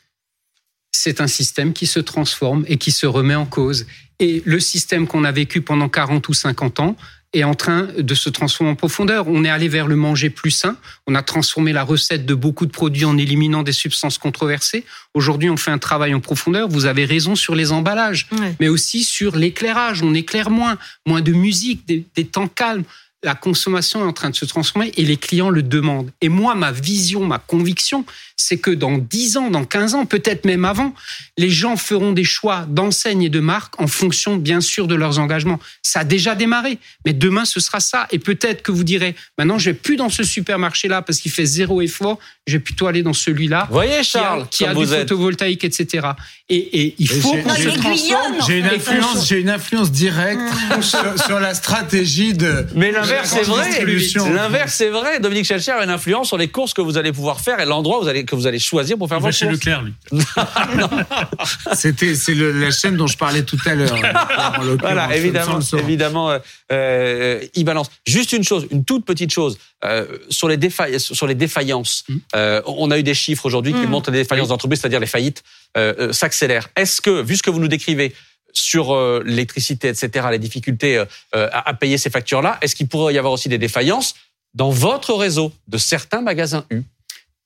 C'est un système qui se transforme et qui se remet en cause. Et le système qu'on a vécu pendant 40 ou 50 ans est en train de se transformer en profondeur. On est allé vers le manger plus sain. On a transformé la recette de beaucoup de produits en éliminant des substances controversées. Aujourd'hui, on fait un travail en profondeur. Vous avez raison sur les emballages, Ouais. mais aussi sur l'éclairage. On éclaire moins, moins de musique, des, des temps calmes. La consommation est en train de se transformer et les clients le demandent. Et moi, ma vision, ma conviction, c'est que dans 10 ans, dans 15 ans, peut-être même avant, les gens feront des choix d'enseigne et de marque en fonction, bien sûr, de leurs engagements. Ça a déjà démarré, mais demain, ce sera ça. Et peut-être que vous direz, maintenant, je vais plus dans ce supermarché-là parce qu'il fait zéro effort, je vais plutôt aller dans celui-là Vous voyez, qui a, Charles, qui a du êtes. photovoltaïque, etc. Et, et il Et faut j'ai- qu'on se transforme. J'ai une influence, j'ai une influence directe sur, sur la stratégie de. Mais l'inverse, de c'est vrai. L'inverse. Dominique Schelcher a une influence sur les courses que vous allez pouvoir faire et l'endroit que vous allez choisir pour faire Il vos va chez courses. Leclerc, lui. C'était, c'est la chaîne dont je parlais tout à l'heure. Voilà, évidemment, évidemment, euh, euh, il balance. Juste une chose, une toute petite chose euh, sur les défaillances. Sur les défaillances, Mm. euh, on a eu des chiffres aujourd'hui qui Mm. montrent les défaillances d'entreprises, c'est-à-dire les faillites, euh, euh, s'accélèrent. Est-ce que, vu ce que vous nous décrivez sur euh, l'électricité, etc., les difficultés euh, euh, à, payer ces factures-là, est-ce qu'il pourrait y avoir aussi des défaillances dans votre réseau de certains magasins U?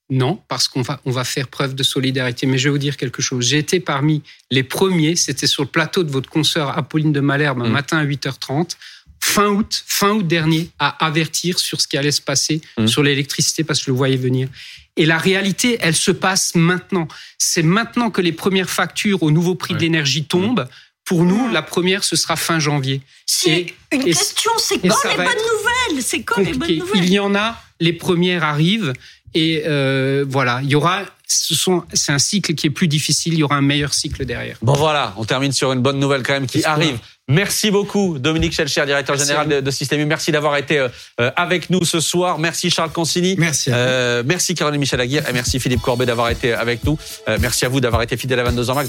Non, parce qu'on va, on va faire preuve de solidarité. Mais je vais vous dire quelque chose. J'ai été parmi les premiers, c'était sur le plateau de votre consoeur Apolline de Malherbe, un Mm. matin à 8h30, fin août, fin août dernier, à avertir sur ce qui allait se passer Mm. sur l'électricité, parce que je le voyais venir. Et la réalité, elle se passe maintenant. C'est maintenant que les premières factures au nouveau prix Ouais. l'énergie tombent. Pour nous, Mm. la première, ce sera fin janvier. Si, Et- une et- question, c'est quand les bonnes nouvelles? C'est quand les bonnes nouvelles? Il y en a, les premières arrivent et euh, voilà, il y aura. Ce sont, c'est un cycle qui est plus difficile. Il y aura un meilleur cycle derrière. Bon voilà, on termine sur une bonne nouvelle quand même qui arrive. Merci beaucoup Dominique Schelcher, directeur Merci général de, de Système U. Merci d'avoir été euh, euh, avec nous ce soir. Merci Charles Consigny. Merci. à vous. Euh, merci Caroline Michel Aguirre et merci Philippe Corbet d'avoir été avec nous. Euh, merci à vous d'avoir été fidèle à 22h max.